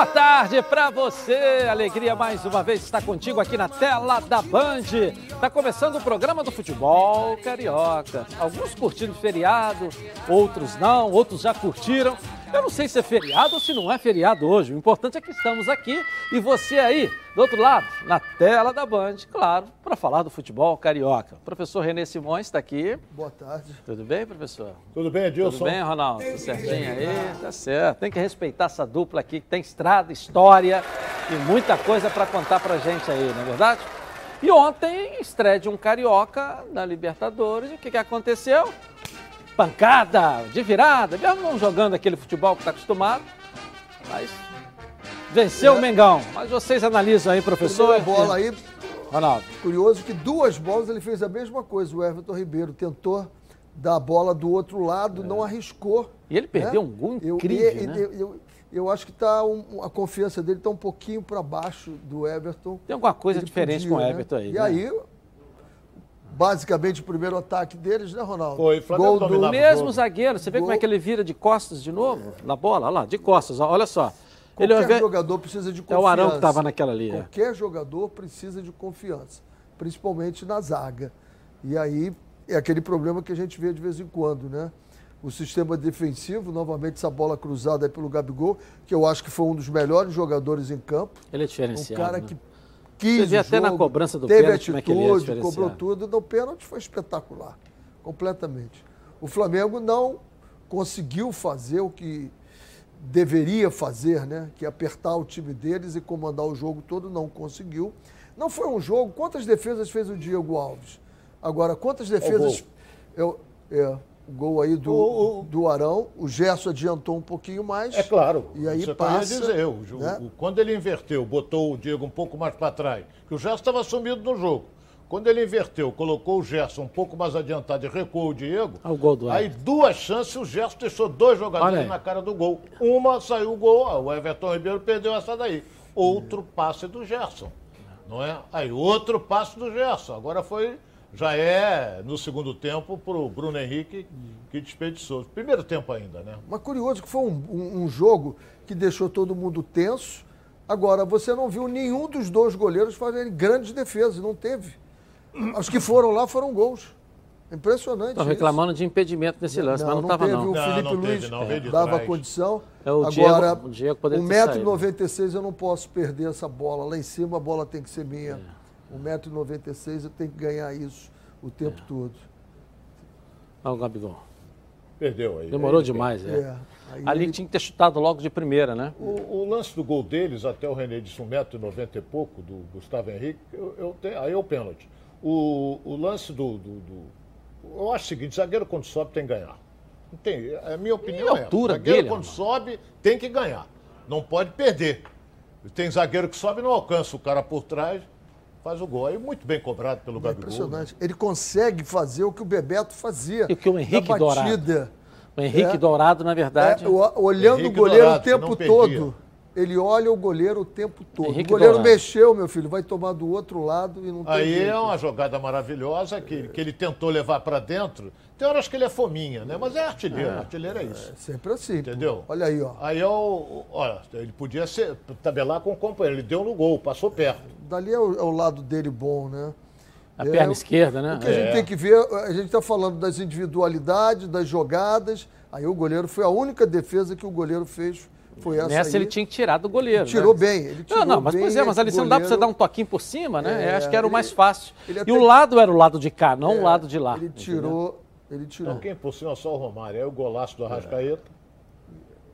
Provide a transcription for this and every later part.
Boa tarde para você. Alegria mais uma vez estar contigo aqui na tela da Band. Está começando o programa do futebol carioca. Alguns curtindo feriado, outros não, outros já curtiram. Eu não sei se é feriado ou se não é feriado hoje. O importante é que estamos aqui e você aí, do outro lado, na tela da Band, claro, para falar do futebol carioca. O professor Renê Simões está aqui. Boa tarde. Tudo bem, professor? Tudo bem, Edilson? Tudo bem, Ronaldo? Tudo certinho aí? Tá certo. Tem que respeitar essa dupla aqui, que tem estrada, história e muita coisa para contar para gente aí, não é verdade? E ontem, estreia de um carioca na Libertadores. O que, que aconteceu? Pancada, de virada, mesmo não jogando aquele futebol que está acostumado, mas venceu é. o Mengão. Mas vocês analisam aí, professor. A bola aí, Ronaldo. Curioso que duas bolas ele fez a mesma coisa. O Everton Ribeiro tentou dar a bola do outro lado, é. não arriscou. E ele perdeu né? um gol incrível, eu, né? eu, eu, eu, acho que tá um, a confiança dele está um pouquinho para baixo do Everton. Tem alguma coisa ele diferente podia, com o né? Everton né? aí. E né? aí basicamente o primeiro ataque deles, né, Ronaldo? Foi, Flamengo Gol do mesmo zagueiro. Você vê Gol... como é que ele vira de costas de novo? É. Na bola, olha lá, de costas, olha só. Qualquer ele, jogador precisa de confiança. É o Arão que estava naquela ali. É. Qualquer jogador precisa de confiança, principalmente na zaga. E aí é aquele problema que a gente vê de vez em quando, né? O sistema defensivo, novamente essa bola cruzada pelo Gabigol, que eu acho que foi um dos melhores jogadores em campo. Ele é diferenciado. Um cara né? que quis Você vê até jogo, na cobrança do teve pênalti, atitude, é cobrou tudo. No pênalti foi espetacular, completamente. O Flamengo não conseguiu fazer o que deveria fazer, né? Que é apertar o time deles e comandar o jogo todo, não conseguiu. Não foi um jogo. Quantas defesas fez o Diego Alves? Agora, quantas defesas. Eu, é, gol aí do, o, o, do Arão, o Gerson adiantou um pouquinho mais. É claro. E aí Você passa. dizer, eu, né? quando ele inverteu, botou o Diego um pouco mais para trás, que o Gerson estava sumido no jogo. Quando ele inverteu, colocou o Gerson um pouco mais adiantado e recuou o Diego, ah, o gol do aí duas chances, o Gerson deixou dois jogadores na cara do gol. Uma saiu o gol, o Everton Ribeiro perdeu essa daí. Outro passe do Gerson, não é? Aí outro passe do Gerson. Agora foi já é, no segundo tempo, para o Bruno Henrique, que desperdiçou. Primeiro tempo ainda, né? Mas curioso que foi um, um, um, jogo que deixou todo mundo tenso. Agora, você não viu nenhum dos dois goleiros fazerem grandes defesas, não teve. Os que foram lá foram gols. Impressionante. Estão reclamando de impedimento nesse lance, não, mas não estava não. O Felipe não, não Luiz teve, não, dava condição. É o Agora, Diego, o Diego poderia 1,96m eu não posso perder essa bola. Lá em cima a bola tem que ser minha. É. 1,96m eu tenho que ganhar isso o tempo é. todo. Olha o Gabigol. Perdeu aí. Demorou aí, demais, é. é. Ali ele... tinha que ter chutado logo de primeira, né? O, o lance do gol deles, até o René disse 1,90m e pouco, do Gustavo Henrique, eu, eu tenho, aí é o pênalti. O, o lance do, do, do, Eu acho o seguinte, zagueiro quando sobe tem que ganhar. Não tem, a minha opinião e a é. altura Zagueiro dele, quando sobe tem que ganhar. Não pode perder. Tem zagueiro que sobe e não alcança o cara por trás faz o gol. Aí muito bem cobrado pelo é Gabigol. Impressionante. Né? Ele consegue fazer o que o Bebeto fazia. E o que o Henrique Dourado. O Henrique é, Dourado, na verdade. É, olhando Henrique o goleiro Dourado, o tempo todo. Ele olha o goleiro o tempo todo. Henrique o goleiro Dourado. mexeu, meu filho, vai tomar do outro lado e não tem. Aí jeito. é uma jogada maravilhosa que, que ele tentou levar para dentro. Tem horas que ele é fominha, né? Mas é artilheiro, é, artilheiro é isso. É sempre assim. Entendeu? Olha aí, ó. Aí é o. Olha, ele podia ser, tabelar com o companheiro. Ele deu no gol, passou perto. Dali é o, é o lado dele bom, né? A é, perna esquerda, né? O que a gente é. tem que ver, a gente está falando das individualidades, das jogadas. Aí o goleiro foi a única defesa que o goleiro fez foi essa Nessa aí. ele tinha que tirar do goleiro. Ele tirou né? bem. Ele tirou não, não, mas pois é, mas ali você não dá para você dar um toquinho por cima, né? É, acho que era ele, o mais fácil. Até... E o lado era o lado de cá, não é, o lado de lá. Ele tirou. Ele tirou. Então, quem por cima só o Romário. Aí o golaço do Arrascaeta.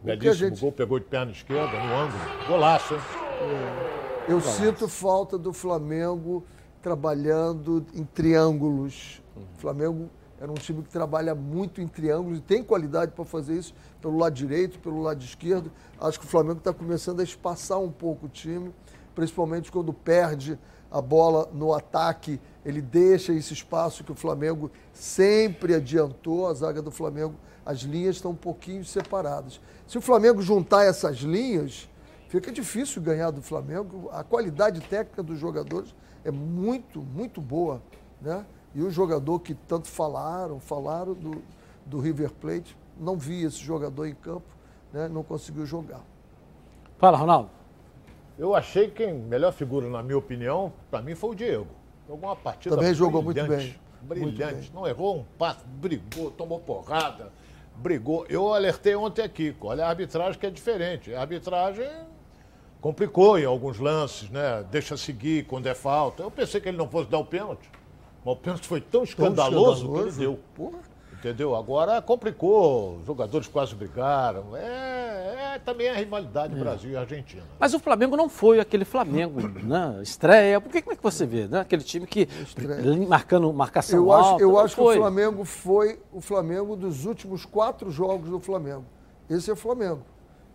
É. Belíssimo gente... gol, pegou de perna esquerda, no ângulo. Golaço, hein? É. Eu golaço. sinto falta do Flamengo trabalhando em triângulos. O Flamengo era um time que trabalha muito em triângulos e tem qualidade para fazer isso pelo lado direito, pelo lado esquerdo. Acho que o Flamengo está começando a espaçar um pouco o time, principalmente quando perde a bola no ataque, ele deixa esse espaço que o Flamengo sempre adiantou, a zaga do Flamengo, as linhas estão um pouquinho separadas. Se o Flamengo juntar essas linhas, fica difícil ganhar do Flamengo. A qualidade técnica dos jogadores é muito, muito boa, né? E o jogador que tanto falaram, falaram do, do River Plate, não vi esse jogador em campo, né? não conseguiu jogar. Fala, Ronaldo. Eu achei que a melhor figura, na minha opinião, para mim foi o Diego. Jogou uma partida Também jogou muito bem. Brilhante. Muito bem. Não errou um passo, brigou, tomou porrada, brigou. Eu alertei ontem aqui, olha a arbitragem que é diferente. A arbitragem complicou em alguns lances, né? Deixa seguir quando é falta. Eu pensei que ele não fosse dar o pênalti. Mas o pênalti foi tão escandaloso, tão escandaloso. que ele deu. Porra. Entendeu? Agora complicou, os jogadores quase brigaram. É, é também a rivalidade é. Brasil e Argentina. Mas o Flamengo não foi aquele Flamengo, né? Estreia. Por que, como é que você vê, né? Aquele time que Estreia. marcando marcação eu alta. Acho, eu acho foi. que o Flamengo foi o Flamengo dos últimos quatro jogos do Flamengo. Esse é o Flamengo.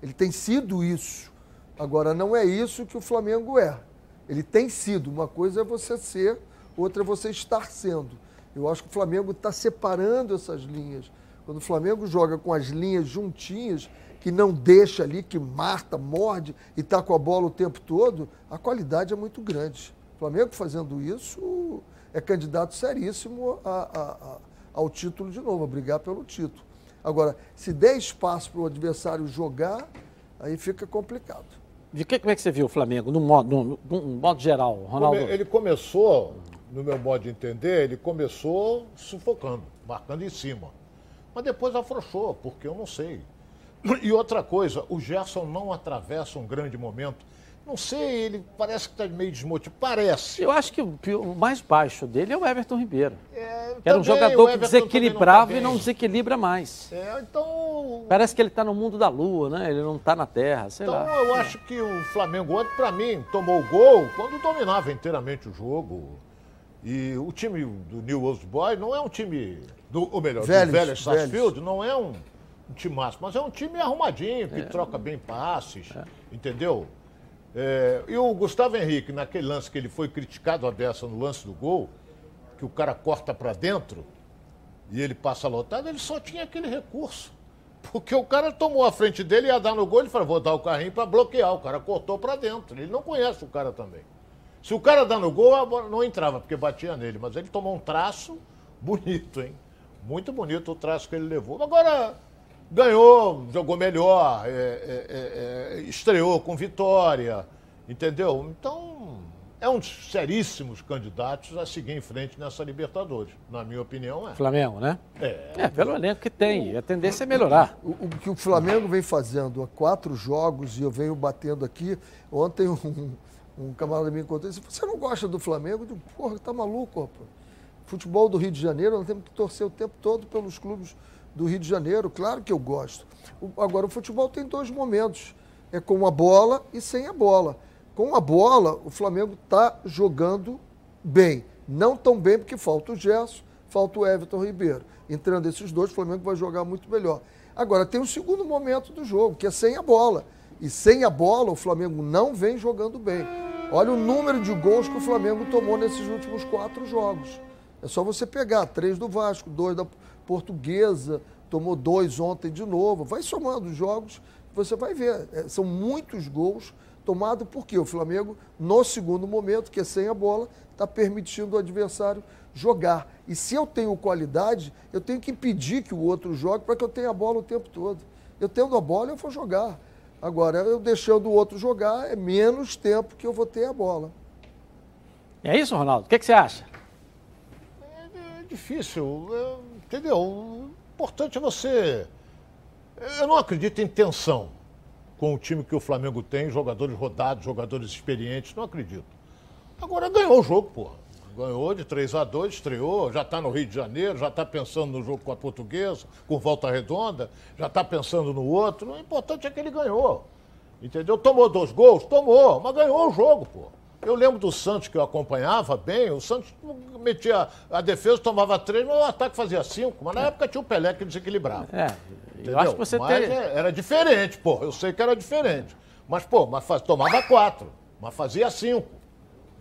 Ele tem sido isso. Agora, não é isso que o Flamengo é. Ele tem sido. Uma coisa é você ser, outra é você estar sendo. Eu acho que o Flamengo está separando essas linhas. Quando o Flamengo joga com as linhas juntinhas, que não deixa ali, que mata, morde e está com a bola o tempo todo, a qualidade é muito grande. O Flamengo fazendo isso é candidato seríssimo a, a, a, ao título de novo, a brigar pelo título. Agora, se der espaço para o adversário jogar, aí fica complicado. De que, como é que você viu o Flamengo, no modo, no, no modo geral, Ronaldo? Ele começou no meu modo de entender, ele começou sufocando, marcando em cima. Mas depois afrouxou, porque eu não sei. E outra coisa, o Gerson não atravessa um grande momento. Não sei, ele parece que está meio desmotivado. Parece. Eu acho que o, mais baixo dele é o Everton Ribeiro. É, era um jogador que desequilibrava não tá e não desequilibra mais. É, então. Parece que ele está no mundo da lua, né? Ele não está na terra, sei então, lá. Então eu acho que o Flamengo para mim, tomou o gol quando dominava inteiramente o jogo. E o time do New Old Boys não é um time, do, ou melhor, Vélez, do Vélez Sarsfield, não é um, um time máximo, mas é um time arrumadinho, que é. troca bem passes, é. entendeu? É, e o Gustavo Henrique, naquele lance que ele foi criticado a dessa no lance do gol, que o cara corta para dentro e ele passa lotado, ele só tinha aquele recurso. Porque o cara tomou a frente dele, ia dar no gol, ele falou, vou dar o carrinho para bloquear. O cara cortou para dentro. Ele não conhece o cara também. Se o cara dá no gol, a bola não entrava, porque batia nele. Mas ele tomou um traço bonito, hein? Muito bonito o traço que ele levou. Agora, ganhou, jogou melhor, é, é, é, é estreou com vitória, entendeu? Então, é um dos seríssimos candidatos a seguir em frente nessa Libertadores. Na minha opinião, é. Flamengo, né? É. É, pelo elenco que tem. a tendência é melhorar. O, o, que o Flamengo vem fazendo há quatro jogos, e eu venho batendo aqui, ontem um um camarada me encontrou e disse, você não gosta do Flamengo? Eu digo, porra, tá maluco, rapaz. Futebol do Rio de Janeiro, nós temos que torcer o tempo todo pelos clubes do Rio de Janeiro. Claro que eu gosto. O, agora, o futebol tem dois momentos. É com a bola e sem a bola. Com a bola, o Flamengo está jogando bem. Não tão bem porque falta o Gerson, falta o Everton Ribeiro. Entrando esses dois, o Flamengo vai jogar muito melhor. Agora, tem o segundo momento do jogo, que é sem a bola. E sem a bola, o Flamengo não vem jogando bem. Olha o número de gols que o Flamengo tomou nesses últimos quatro jogos. É só você pegar três do Vasco, dois da Portuguesa, tomou dois ontem de novo. Vai somando os jogos, você vai ver. É, são muitos gols tomados porque o Flamengo, no segundo momento, que é sem a bola, está permitindo o adversário jogar. E se eu tenho qualidade, eu tenho que impedir que o outro jogue para que eu tenha a bola o tempo todo. Eu tendo a bola, eu vou jogar. Agora, eu deixando o outro jogar, é menos tempo que eu vou ter a bola. É isso, Ronaldo? O que, que você acha? É, é difícil, é, entendeu? O importante é você. Eu não acredito em tensão com o time que o Flamengo tem, jogadores rodados, jogadores experientes, não acredito. Agora ganhou o jogo, porra. Ganhou de 3 a 2 estreou, já está no Rio de Janeiro, já está pensando no jogo com a portuguesa, com volta redonda, já está pensando no outro. O importante é que ele ganhou. Entendeu? Tomou dois gols? Tomou, mas ganhou o jogo, pô. Eu lembro do Santos que eu acompanhava bem, o Santos metia a defesa, tomava três, mas o ataque fazia cinco. Mas na época tinha o Pelé que desequilibrava. É, eu acho que você mas tem... É, era diferente, pô. Eu sei que era diferente. Mas, pô, mas faz... tomava quatro, mas fazia cinco.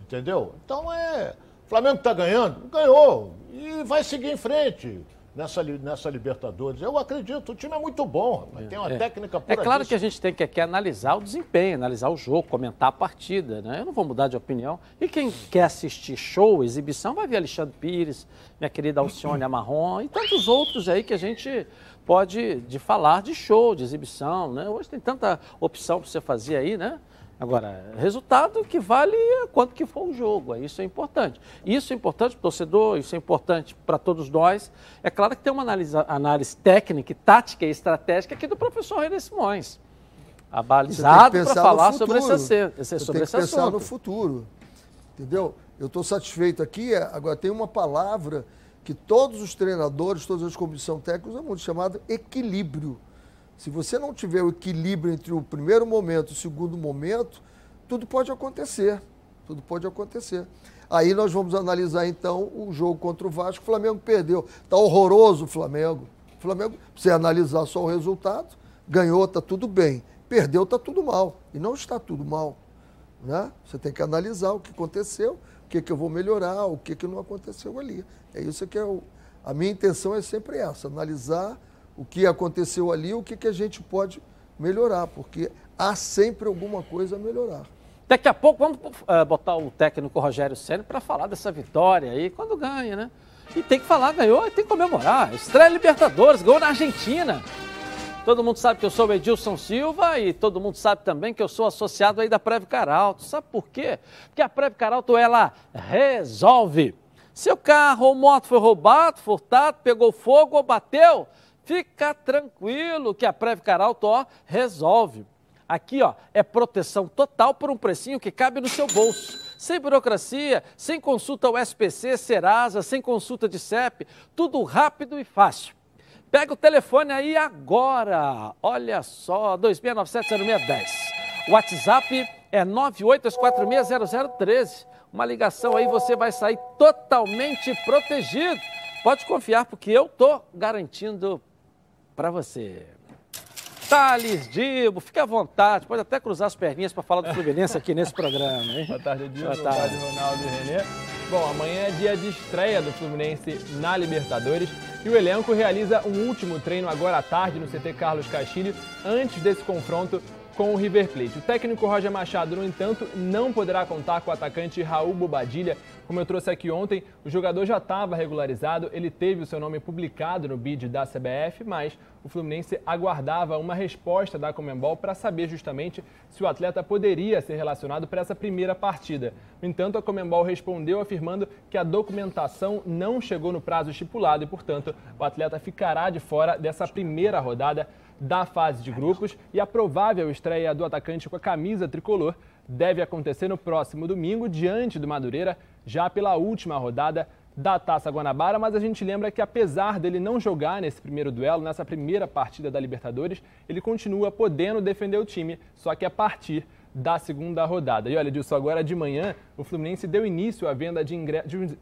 Entendeu? Então é. Flamengo está ganhando? Ganhou. E vai seguir em frente nessa, nessa Libertadores. Eu acredito, o time é muito bom, rapaz. tem uma é. técnica por É claro que a gente tem que aqui analisar o desempenho, analisar o jogo, comentar a partida, né? Eu não vou mudar de opinião. E quem quer assistir show, exibição, vai ver Alexandre Pires, minha querida Alcione Amarron e tantos outros aí que a gente pode de falar de show, de exibição, né? Hoje tem tanta opção para você fazer aí, né? Agora, resultado que vale quanto que for o jogo, isso é importante. Isso é importante para o torcedor, isso é importante para todos nós. É claro que tem uma análise, análise técnica, tática e estratégica aqui do professor René Simões. Abalizado para falar sobre esse, esse, sobre esse pensar assunto. no futuro, entendeu? Eu estou satisfeito aqui, é, agora tem uma palavra que todos os treinadores, todas as comissões técnicas usam muito, chamada equilíbrio. Se você não tiver o equilíbrio entre o primeiro momento e o segundo momento, tudo pode acontecer. Tudo pode acontecer. Aí nós vamos analisar então o jogo contra o Vasco. O Flamengo perdeu. Está horroroso o Flamengo. O Flamengo, você analisar só o resultado, ganhou, está tudo bem. Perdeu, está tudo mal. E não está tudo mal. Né? Você tem que analisar o que aconteceu, o que, que eu vou melhorar, o que, que não aconteceu ali. É isso que é o. A minha intenção é sempre essa, analisar o que aconteceu ali, o que, que a gente pode melhorar, porque há sempre alguma coisa a melhorar. Daqui a pouco vamos uh, botar o técnico Rogério Senna para falar dessa vitória aí, quando ganha, né? E tem que falar, ganhou e tem que comemorar. Estreia Libertadores, gol na Argentina. Todo mundo sabe que eu sou o Edilson Silva e todo mundo sabe também que eu sou associado aí da Preve Caralto. Sabe por quê? Porque a Preve Caralto, ela resolve. Seu carro ou moto foi roubado, furtado, pegou fogo ou bateu, Fica tranquilo que a Preve Caralto ó, resolve. Aqui ó, é proteção total por um precinho que cabe no seu bolso. Sem burocracia, sem consulta ao SPC, Serasa, sem consulta de CEP, tudo rápido e fácil. Pega o telefone aí agora. Olha só, 2697-0610. O WhatsApp é 982460013. Uma ligação aí você vai sair totalmente protegido. Pode confiar porque eu tô garantindo para você. Thales Dibo, fique à vontade, pode até cruzar as perninhas para falar do Fluminense aqui nesse programa. Hein? Boa tarde, Dibo. Boa tarde. Ronaldo e Renê. Bom, amanhã é dia de estreia do Fluminense na Libertadores e o elenco realiza um último treino agora à tarde no CT Carlos Castilho, antes desse confronto com o River Plate. O técnico Roger Machado, no entanto, não poderá contar com o atacante Raul Bobadilha. Como eu trouxe aqui ontem, o jogador já estava regularizado, ele teve o seu nome publicado no bid da CBF, mas o Fluminense aguardava uma resposta da Comembol para saber justamente se o atleta poderia ser relacionado para essa primeira partida. No entanto, a Comembol respondeu afirmando que a documentação não chegou no prazo estipulado e, portanto, o atleta ficará de fora dessa primeira rodada da fase de grupos e a provável estreia do atacante com a camisa tricolor deve acontecer no próximo domingo, diante do Madureira, já pela última rodada da Taça Guanabara, mas a gente lembra que apesar dele não jogar nesse primeiro duelo, nessa primeira partida da Libertadores, ele continua podendo defender o time, só que a partir da segunda rodada. E olha, disso agora de manhã, o Fluminense deu início à venda de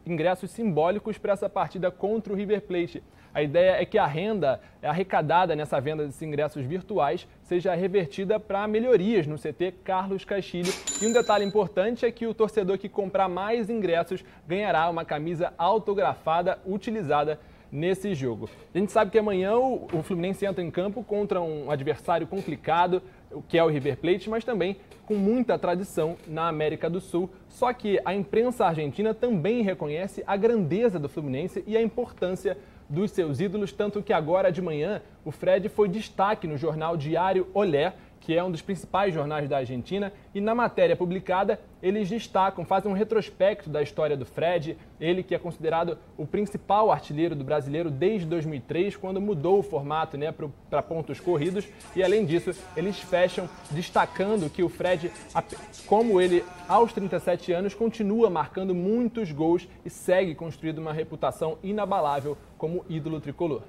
ingressos simbólicos para essa partida contra o River Plate. A ideia é que a renda arrecadada nessa venda desses ingressos virtuais seja revertida para melhorias no CT Carlos Castilho. E um detalhe importante é que o torcedor que comprar mais ingressos ganhará uma camisa autografada utilizada nesse jogo. A gente sabe que amanhã o, Fluminense entra em campo contra um adversário complicado, que é o River Plate, mas também com muita tradição na América do Sul. Só que a imprensa argentina também reconhece a grandeza do Fluminense e a importância dos seus ídolos, tanto que agora de manhã o Fred foi destaque no jornal Diário Olé, que é um dos principais jornais da Argentina, e na matéria publicada eles destacam, fazem um retrospecto da história do Fred, ele que é considerado o principal artilheiro do brasileiro desde 2003, quando mudou o formato né, para pontos corridos, e além disso, eles fecham destacando que o Fred, como ele aos 37 anos, continua marcando muitos gols e segue construindo uma reputação inabalável como ídolo tricolor.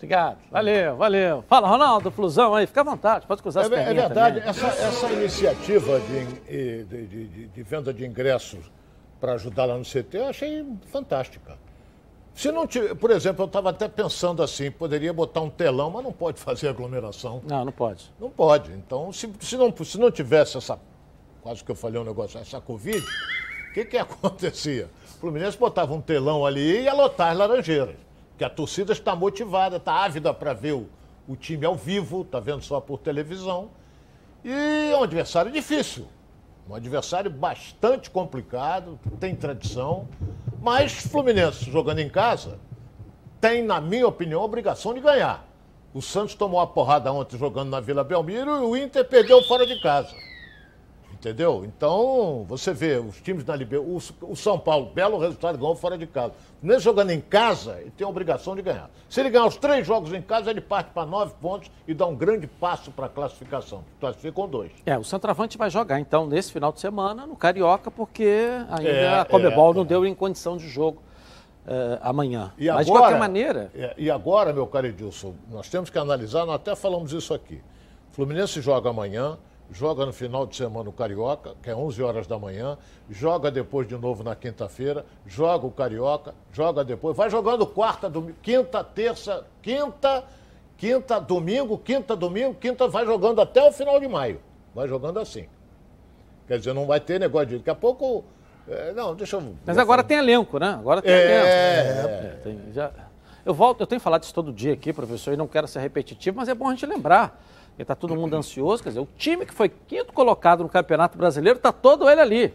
Obrigado. Valeu, valeu. Fala, Ronaldo, Flusão aí, fica à vontade, pode cruzar é, as É verdade, essa, essa, iniciativa de, de, de, de, venda de ingressos para ajudar lá no CT, eu achei fantástica. Se não tiver, por exemplo, eu estava até pensando assim, poderia botar um telão, mas não pode fazer aglomeração. Não, não pode. Não pode. Então, se, se, não, se não tivesse essa, quase que eu falei um negócio, essa Covid, o que, que acontecia? O Fluminense botava um telão ali e ia lotar as laranjeiras que a torcida está motivada, está ávida para ver o, o time ao vivo, está vendo só por televisão. E é um adversário difícil, um adversário bastante complicado, tem tradição, mas Fluminense jogando em casa tem, na minha opinião, a obrigação de ganhar. O Santos tomou uma porrada ontem jogando na Vila Belmiro e o Inter perdeu fora de casa. Entendeu? Então, você vê os times da Libertadores, o, São Paulo, belo resultado, ganhou fora de casa. Mesmo jogando em casa, ele tem a obrigação de ganhar. Se ele ganhar os três jogos em casa, ele parte para nove pontos e dá um grande passo para a classificação. Classifica com dois. É, o centroavante vai jogar, então, nesse final de semana, no Carioca, porque ainda é, a Comebol é, não é. deu em condição de jogo. Uh, amanhã. E Mas agora, de qualquer maneira. É, e agora, meu caro Edilson, nós temos que analisar, nós até falamos isso aqui. Fluminense joga amanhã, joga no final de semana o Carioca, que é 11 horas da manhã, joga depois de novo na quinta-feira, joga o Carioca, joga depois, vai jogando quarta, domingo, quinta, terça, quinta, quinta, domingo, quinta, domingo, quinta, vai jogando até o final de maio. Vai jogando assim. Quer dizer, não vai ter negócio de. Daqui a pouco. É, não, deixa eu. Mas agora tem elenco, né? Agora tem é, elenco. É, é, tem, já... Eu volto, eu tenho falado isso todo dia aqui, professor, e não quero ser repetitivo, mas é bom a gente lembrar porque está todo mundo ansioso. Quer dizer, o time que foi quinto colocado no Campeonato Brasileiro, está todo ele ali.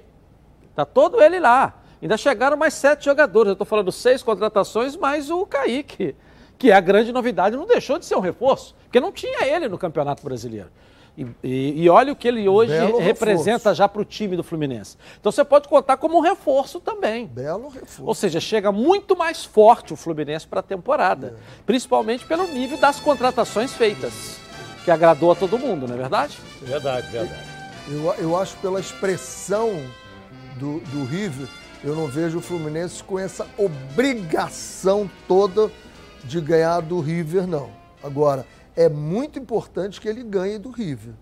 Está todo ele lá. Ainda chegaram mais sete jogadores. Eu estou falando seis contratações, mais o Kaique, que é a grande novidade, não deixou de ser um reforço, porque não tinha ele no Campeonato Brasileiro. E, e, e olha o que ele hoje Belo representa reforço. já para o time do Fluminense. Então você pode contar como um reforço também. Belo reforço. Ou seja, chega muito mais forte o Fluminense para a temporada, é. principalmente pelo nível das contratações feitas que agradou a todo mundo, não é verdade? Verdade, verdade. Eu, eu acho pela expressão do, do River, eu não vejo o Fluminense com essa obrigação toda de ganhar do River, não. Agora, é muito importante que ele ganhe do River.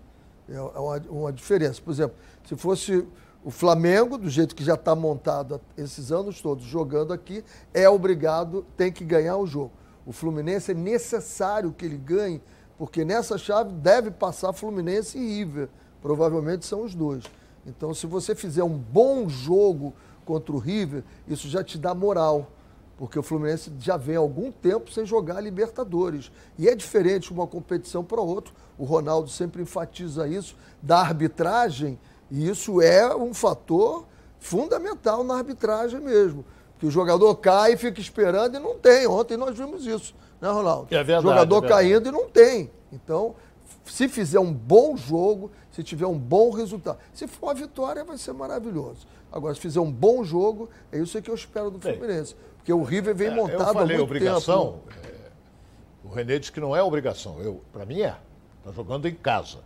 É, é uma, uma diferença. Por exemplo, se fosse o Flamengo, do jeito que já está montado esses anos todos, jogando aqui, é obrigado, tem que ganhar o jogo. O Fluminense é necessário que ele ganhe porque nessa chave deve passar Fluminense e River. Provavelmente são os dois. Então, se você fizer um bom jogo contra o River, isso já te dá moral. Porque o Fluminense já vem há algum tempo sem jogar Libertadores. E é diferente uma competição para outra. O Ronaldo sempre enfatiza isso, da arbitragem, e isso é um fator fundamental na arbitragem mesmo. Que o jogador cai e fica esperando e não tem. Ontem nós vimos isso né, Ronaldo? É verdade. Jogador é caindo e não tem. Então, se fizer um bom jogo, se tiver um bom resultado, se for uma vitória, vai ser maravilhoso. Agora, se fizer um bom jogo, é isso que eu espero do Fluminense. Porque o River vem montado é, eu falei, há muito obrigação, tempo. É, o Renê disse que não é obrigação. Para mim é. Está jogando em casa.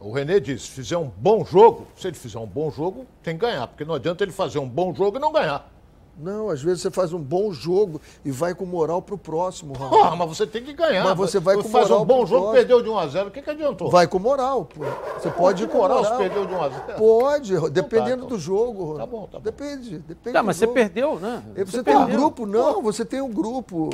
O Renê disse, se fizer um bom jogo, se ele fizer um bom jogo, tem que ganhar. Porque não adianta ele fazer um bom jogo e não ganhar. Não, às vezes você faz um bom jogo e vai com moral pro próximo, Ronaldo. Ah, mas você tem que ganhar. Mas você vai com faz moral. Faz um bom jogo, próximo. perdeu de 1 a 0 o que, que adiantou? Vai com moral, pô. Você pode ir com moral. moral. perdeu de 1 a 0 Pode, então, dependendo tá, do jogo. Tá bom, tá bom. Depende, depende. Tá, mas você perdeu, né? Você, você tem perdeu. um grupo, não, você tem um grupo.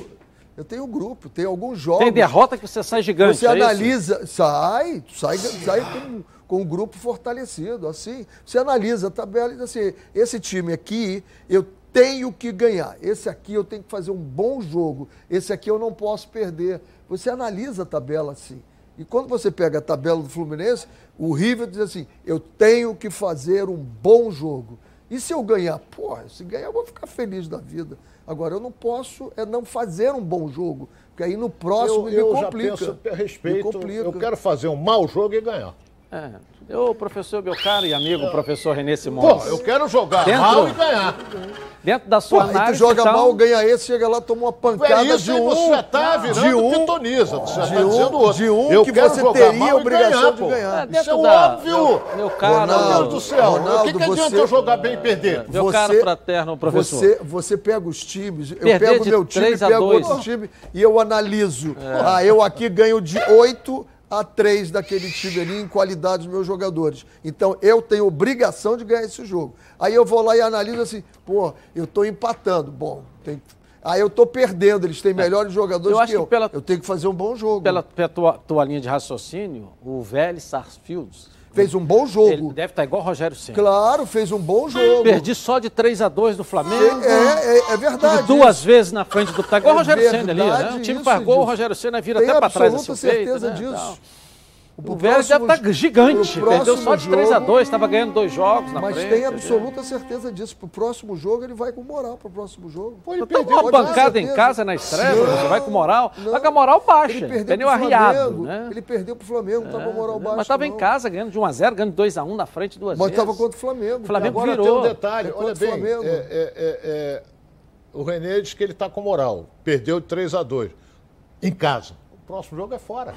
Eu tenho um grupo, tem alguns jogos. Tem derrota que você sai gigante. Você é analisa, isso? sai, sai, sai com, com um grupo fortalecido, assim. Você analisa a tabela e diz assim: esse time aqui, eu tenho que ganhar. Esse aqui eu tenho que fazer um bom jogo. Esse aqui eu não posso perder. Você analisa a tabela assim. E quando você pega a tabela do Fluminense, o River diz assim: eu tenho que fazer um bom jogo. E se eu ganhar? Pô, se ganhar eu vou ficar feliz da vida. Agora, eu não posso é não fazer um bom jogo, porque aí no próximo eu, me complica. Eu já penso a respeito, eu quero fazer um mau jogo e ganhar. É. Eu, professor, meu caro e amigo, professor Renê Simões. Pô, eu quero jogar dentro, mal e ganhar. Dentro da sua Pô, análise. tu joga então... mal, ganha esse, chega lá, toma uma pancada é isso, de um. Você tá virando de um, pitoniza, você de tá um, dizendo outro. De um eu que você teria a obrigação ganhar, de ganhar. É, isso é da, óbvio. Meu, meu caro. Ronaldo, meu Deus do céu. Ronaldo, o que, que adianta você, eu jogar bem e perder? Meu você, caro fraterno professor. Você, você pega os times, eu pego o meu time, pego outro time e eu analiso. É. Ah, eu aqui ganho de oito a três daquele time ali em qualidade dos meus jogadores. Então eu tenho obrigação de ganhar esse jogo. Aí eu vou lá e analiso assim, pô, eu estou empatando. Bom, tem... aí eu estou perdendo, eles têm é. melhores jogadores eu que eu. Que pela... Eu tenho que fazer um bom jogo. Pela, pela tua, tua linha de raciocínio, o velho Sarsfields Fez um bom jogo. Ele deve estar igual o Rogério Senna. Claro, fez um bom jogo. Perdi só de 3 a 2 do Flamengo. É, é, é verdade. duas isso. vezes na frente do. Tá igual é o Rogério Senna ali, né? O time pagou, o Rogério Senna vira até para trás. Eu tenho absoluta certeza né? disso. O Vélez deve estar tá gigante. Perdeu só de 3 a 2 estava ganhando dois jogos na Mas frente, tem absoluta certeza disso. Pro próximo jogo ele vai com moral pro próximo jogo. Pô, ele perdeu uma bancada em casa na estreia, você vai com moral. Não, vai com a moral baixa. Ele perdeu arriado. Né? Ele perdeu pro Flamengo, não é, com a moral baixa. Mas estava em casa ganhando de 1 a 0 ganhando 2 a 1 na frente duas mas vezes. Mas estava contra o Flamengo. O Flamengo Agora virou. tem um detalhe, olha bem. É, é, é, é, o René diz que ele está com moral. Perdeu de 3 a 2 em casa. O próximo jogo é fora.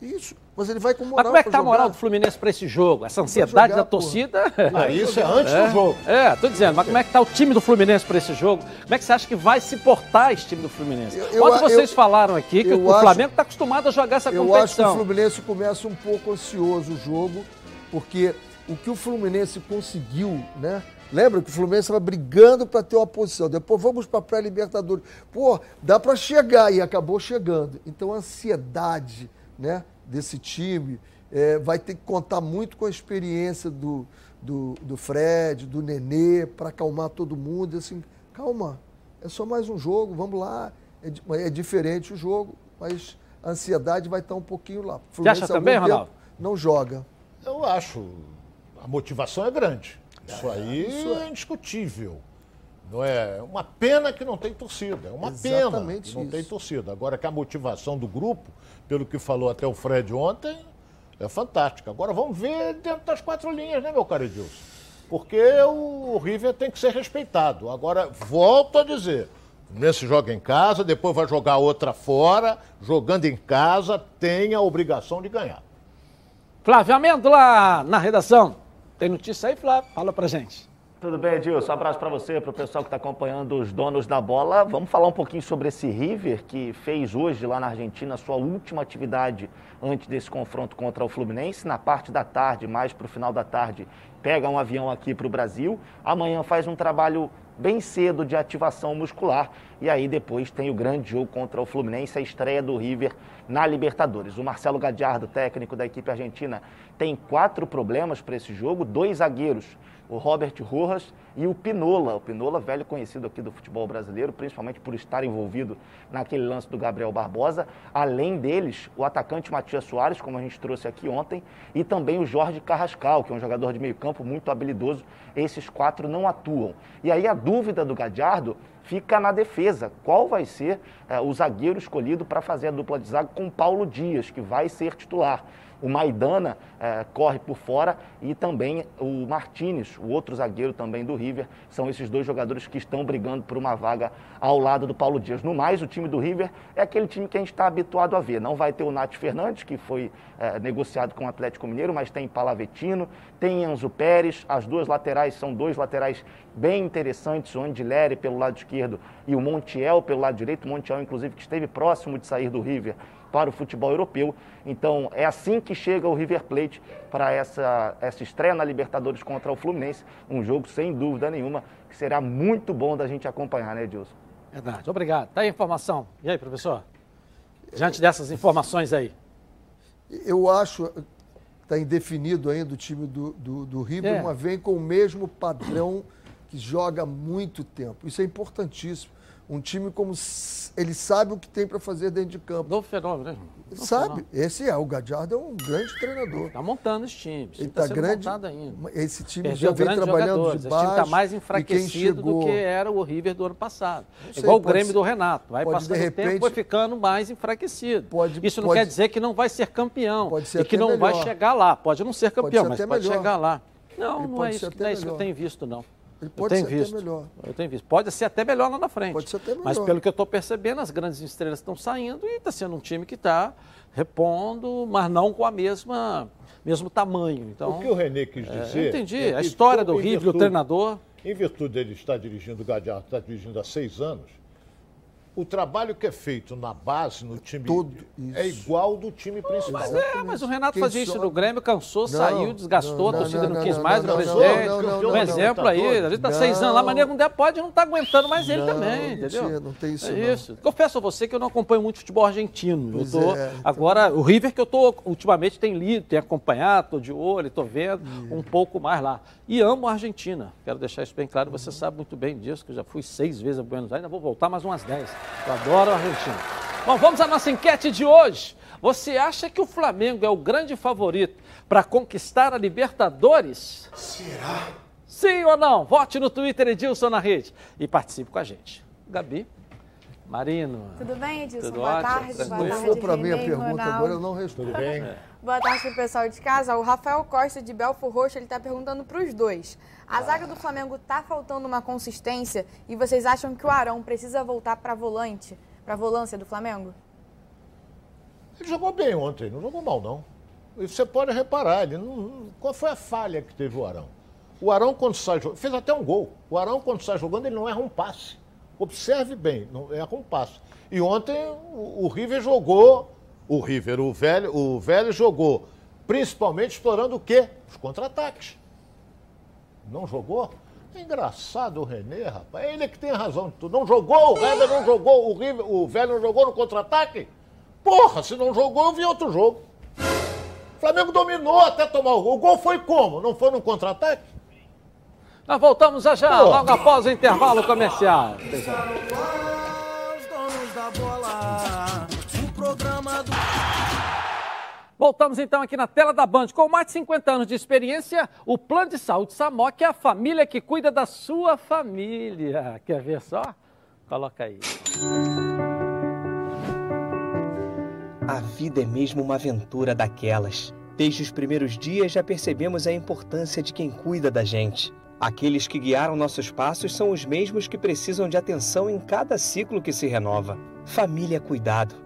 Isso. Mas ele vai com moral. Mas como é que tá a moral do Fluminense para esse jogo? Essa ansiedade jogar, da torcida? Ah, isso é antes é, do jogo. É, tô dizendo, mas como é que tá o time do Fluminense para esse jogo? Como é que você acha que vai se portar esse time do Fluminense? Eu, Quando vocês eu, falaram aqui que o Flamengo está acostumado a jogar essa competição. Eu acho que o Fluminense começa um pouco ansioso o jogo, porque o que o Fluminense conseguiu, né? Lembra que o Fluminense estava brigando para ter uma posição. Depois vamos para a pré-Libertadores. Pô, dá para chegar e acabou chegando. Então a ansiedade, né, desse time é, vai ter que contar muito com a experiência do, do, do Fred, do Nenê, para acalmar todo mundo. Assim, calma, é só mais um jogo, vamos lá. É, é diferente o jogo, mas a ansiedade vai estar um pouquinho lá. Você acha também, Ronaldo? Não joga. Eu acho. A motivação é grande. Isso aí é, isso é indiscutível. Não é uma pena que não tem torcida. É uma Exatamente pena que não isso. tem torcida. Agora que a motivação do grupo, pelo que falou até o Fred ontem, é fantástica. Agora vamos ver dentro das quatro linhas, né, meu caro Edilson? Porque o River tem que ser respeitado. Agora, volto a dizer, nesse joga em casa, depois vai jogar outra fora, jogando em casa, tem a obrigação de ganhar. Flávio Amêndola, na redação. Tem notícia aí, Flávio? Fala pra gente. Tudo bem, Edilson? Um abraço para você, para o pessoal que está acompanhando os donos da bola. Vamos falar um pouquinho sobre esse River que fez hoje lá na Argentina a sua última atividade antes desse confronto contra o Fluminense. Na parte da tarde, mais para o final da tarde, pega um avião aqui para o Brasil. Amanhã faz um trabalho bem cedo de ativação muscular. E aí depois tem o grande jogo contra o Fluminense, a estreia do River na Libertadores. O Marcelo Gadiardo, técnico da equipe argentina, tem quatro problemas para esse jogo, dois zagueiros o Robert Rojas e o Pinola. O Pinola, velho conhecido aqui do futebol brasileiro, principalmente por estar envolvido naquele lance do Gabriel Barbosa. Além deles, o atacante Matias Soares, como a gente trouxe aqui ontem, e também o Jorge Carrascal, que é um jogador de meio campo muito habilidoso. Esses quatro não atuam. E aí a dúvida do Gadiardo fica na defesa. Qual vai ser é, o zagueiro escolhido para fazer a dupla de zaga com Paulo Dias, que vai ser titular? O Maidana é, corre por fora e também o Martinez, o outro zagueiro também do River. São esses dois jogadores que estão brigando por uma vaga ao lado do Paulo Dias. No mais, o time do River é aquele time que a gente está habituado a ver. Não vai ter o Nath Fernandes, que foi é, negociado com o Atlético Mineiro, mas tem Palavetino, tem Enzo Pérez. As duas laterais são dois laterais bem interessantes, o Andileri pelo lado esquerdo e o Montiel pelo lado direito. O Montiel, inclusive, que esteve próximo de sair do River para o futebol europeu. Então, é assim que chega o River Plate para essa, essa estreia na Libertadores contra o Fluminense. Um jogo, sem dúvida nenhuma, que será muito bom da gente acompanhar, né, Edilson? Verdade. Obrigado. Tá aí a informação. E aí, professor? Diante dessas informações aí. Eu acho está indefinido ainda o time do, do, do River, é. mas vem com o mesmo padrão que joga há muito tempo. Isso é importantíssimo. Um time como ele sabe o que tem para fazer dentro de campo. Novo fenômeno, né? Novo sabe. Fenômeno. Esse é. O Gadiardo é um grande treinador. Está montando esse time. Ele está tá grande. Ainda. Esse time Perdeu já vem trabalhando jogadores. de baixo. Esse time está mais enfraquecido chegou... do que era o River do ano passado. Sei, Igual o Grêmio ser, do Renato. Vai passando de repente, o tempo e ficando mais enfraquecido. Pode, Isso não pode, quer dizer que não vai ser campeão. Pode ser e que não melhor. vai chegar lá. Pode não ser campeão, ser mas pode melhor. chegar lá. Não, Ele não é isso, não é isso que eu tenho visto, não. Ele pode ser visto. até melhor. Eu tenho visto. Pode ser até melhor lá na frente. Pode ser até melhor. Mas pelo que eu estou percebendo, as grandes estrelas estão saindo e está sendo um time que está repondo, mas não com a mesma mesmo tamanho. Então, o que o René quis é, dizer. É, entendi. É a história do River, o treinador. Em virtude dele estar dirigindo o Gadiardo, está dirigindo há seis anos, o trabalho que é feito na base, no time, Todo é igual do time principal. Mas, é, mas o Renato Quem fazia isso no Grêmio, cansou, não, saiu, desgastou, não, a torcida não, não quis mais o presidente. um exemplo aí, a gente está seis anos lá, mas nego não pode não está aguentando mais ele também, entendeu? Não tem isso. É isso. Confesso a você que eu não acompanho muito futebol argentino. eu tô, é, então... Agora, o River que eu tô, ultimamente tem lido, tem acompanhado, estou de olho, estou vendo um pouco mais lá. E amo a Argentina. Quero deixar isso bem claro, você sabe muito bem disso, que eu já fui seis vezes a Buenos Aires, ainda vou voltar mais umas dez. Eu adoro a Argentina. Bom, vamos à nossa enquete de hoje. Você acha que o Flamengo é o grande favorito para conquistar a Libertadores? Será? Sim ou não? Vote no Twitter Edilson na rede e participe com a gente. Gabi. Marino. Tudo bem, Edilson? Tudo Boa ótimo, tarde. Boa tarde, for para mim a pergunta Ronaldo. agora, eu não respondo. Tudo bem? Boa tarde pro pessoal de casa. O Rafael Costa de Belfor Roxo, ele tá perguntando pros dois. A zaga do Flamengo tá faltando uma consistência e vocês acham que o Arão precisa voltar pra volante, pra volância do Flamengo? Ele jogou bem ontem, não jogou mal, não. E você pode reparar, ele não- qual foi a falha que teve o Arão? O Arão, quando sai jogando, fez até um gol. O Arão, quando sai jogando, ele não erra um passe. Observe bem, não erra um passe. E ontem o, o River jogou, o River, o velho, o velho jogou, principalmente explorando o quê? Os contra-ataques. Não jogou? Engraçado o Renê, rapaz. É ele que tem razão de tudo. Não jogou, o Hever não jogou, o, River, o velho não jogou no contra-ataque? Porra, se não jogou, eu vi outro jogo. O Flamengo dominou até tomar o gol. O gol foi como? Não foi no contra-ataque? Nós voltamos já já, Pô. logo após o intervalo comercial. Os donos da bola, o programa do Voltamos então aqui na tela da Band. Com mais de 50 anos de experiência, o Plano de Saúde Samok é a família que cuida da sua família. Quer ver só? Coloca aí. A vida é mesmo uma aventura daquelas. Desde os primeiros dias já percebemos a importância de quem cuida da gente. Aqueles que guiaram nossos passos são os mesmos que precisam de atenção em cada ciclo que se renova. Família é cuidado.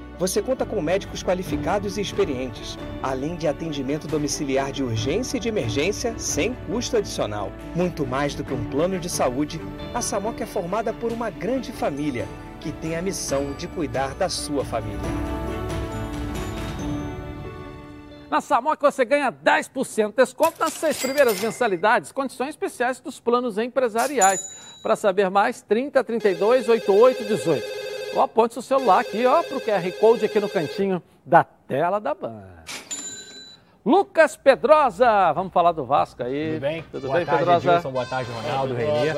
você conta com médicos qualificados e experientes, além de atendimento domiciliar de urgência e de emergência sem custo adicional. Muito mais do que um plano de saúde, a Samok é formada por uma grande família que tem a missão de cuidar da sua família. Na Samok você ganha 10% de desconto nas seis primeiras mensalidades, condições especiais dos planos empresariais. Para saber mais, 30 32 88 18. Ou aponte seu celular aqui, ó, para o QR Code aqui no cantinho da tela da Band. Lucas Pedrosa, vamos falar do Vasco aí. Tudo bem? Tudo Boa bem, tarde, Pedrosa? Edilson. Boa tarde, Ronaldo, Renê.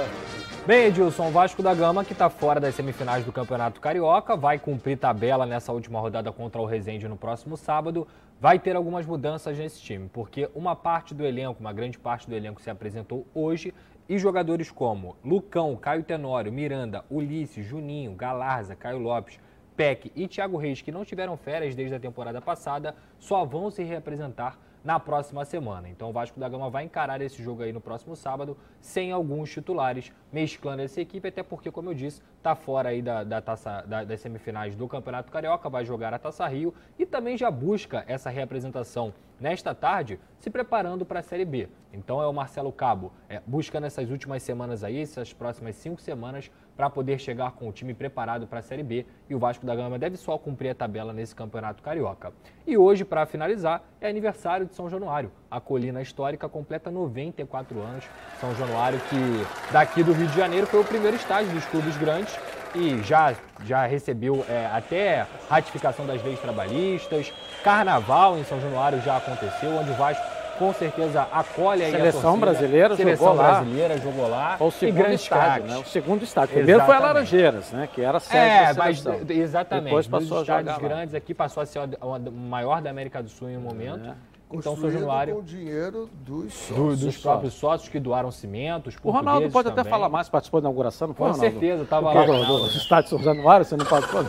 Bem, Edilson, o Vasco da Gama, que está fora das semifinais do Campeonato Carioca, vai cumprir tabela nessa última rodada contra o Resende no próximo sábado. Vai ter algumas mudanças nesse time, porque uma parte do elenco, uma grande parte do elenco se apresentou hoje e jogadores como Lucão, Caio Tenório, Miranda, Ulisses, Juninho, Galarza, Caio Lopes, Peck e Thiago Reis, que não tiveram férias desde a temporada passada, só vão se reapresentar na próxima semana. Então o Vasco da Gama vai encarar esse jogo aí no próximo sábado, sem alguns titulares, mesclando essa equipe, até porque, como eu disse, tá fora aí da, da taça, da- das semifinais do Campeonato Carioca, vai jogar a Taça Rio e também já busca essa reapresentação nesta tarde, se preparando para a Série B. Então é o Marcelo Cabo é, buscando essas últimas semanas aí, essas próximas cinco semanas, para poder chegar com o time preparado para a Série B e o Vasco da Gama deve só cumprir a tabela nesse Campeonato Carioca. E hoje, para finalizar, é aniversário de São Januário. A colina histórica completa 94 anos. São Januário que daqui do Rio de Janeiro foi o primeiro estádio dos clubes grandes e já, já recebeu é, até ratificação das leis trabalhistas. Carnaval em São Januário já aconteceu, onde o Vasco com certeza acolhe aí a Seleção torcida. brasileira Seleção jogou lá. brasileira jogou lá. Foi o e segundo grandes estádio, né? O segundo estádio. Primeiro foi a. Laranjeiras, né? Que era a sede É, da mas seleção. d- exatamente. Depois Dos passou a estádios jogar lá. grandes aqui passou a ser o o maior da América do Sul em um momento. É. Então, Construído Januário, com o dinheiro dos do- sócios. dos próprios sócios que doaram cimentos, O Ronaldo pode até também. falar mais, participou da inauguração, não foi, Com Ronaldo? certeza, estava O lá. do, do, do estádio São Januário, você não participou?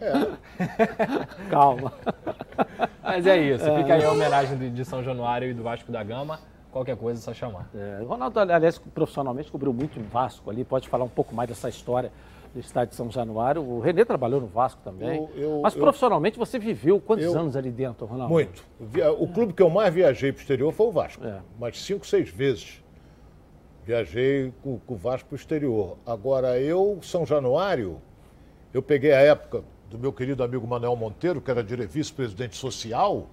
Calma. Mas é isso, fica aí a homenagem de, de São Januário e do Vasco da Gama. Qualquer coisa é só chamar. É, o Ronaldo, aliás, profissionalmente cobriu muito em Vasco ali, pode falar um pouco mais dessa história do estádio de São Januário. O Renê trabalhou no Vasco também. Eu- eu- Mas eu- profissionalmente você viveu quantos Eu- anos ali dentro, Ronaldo? Muito. O clube que eu mais viajei para o exterior foi o Vasco. É. Mais cinco, seis vezes. Viajei com, com o Vasco para o exterior. Agora, eu, São Januário, eu peguei a época do meu querido amigo Manuel Monteiro, que era vice-presidente social,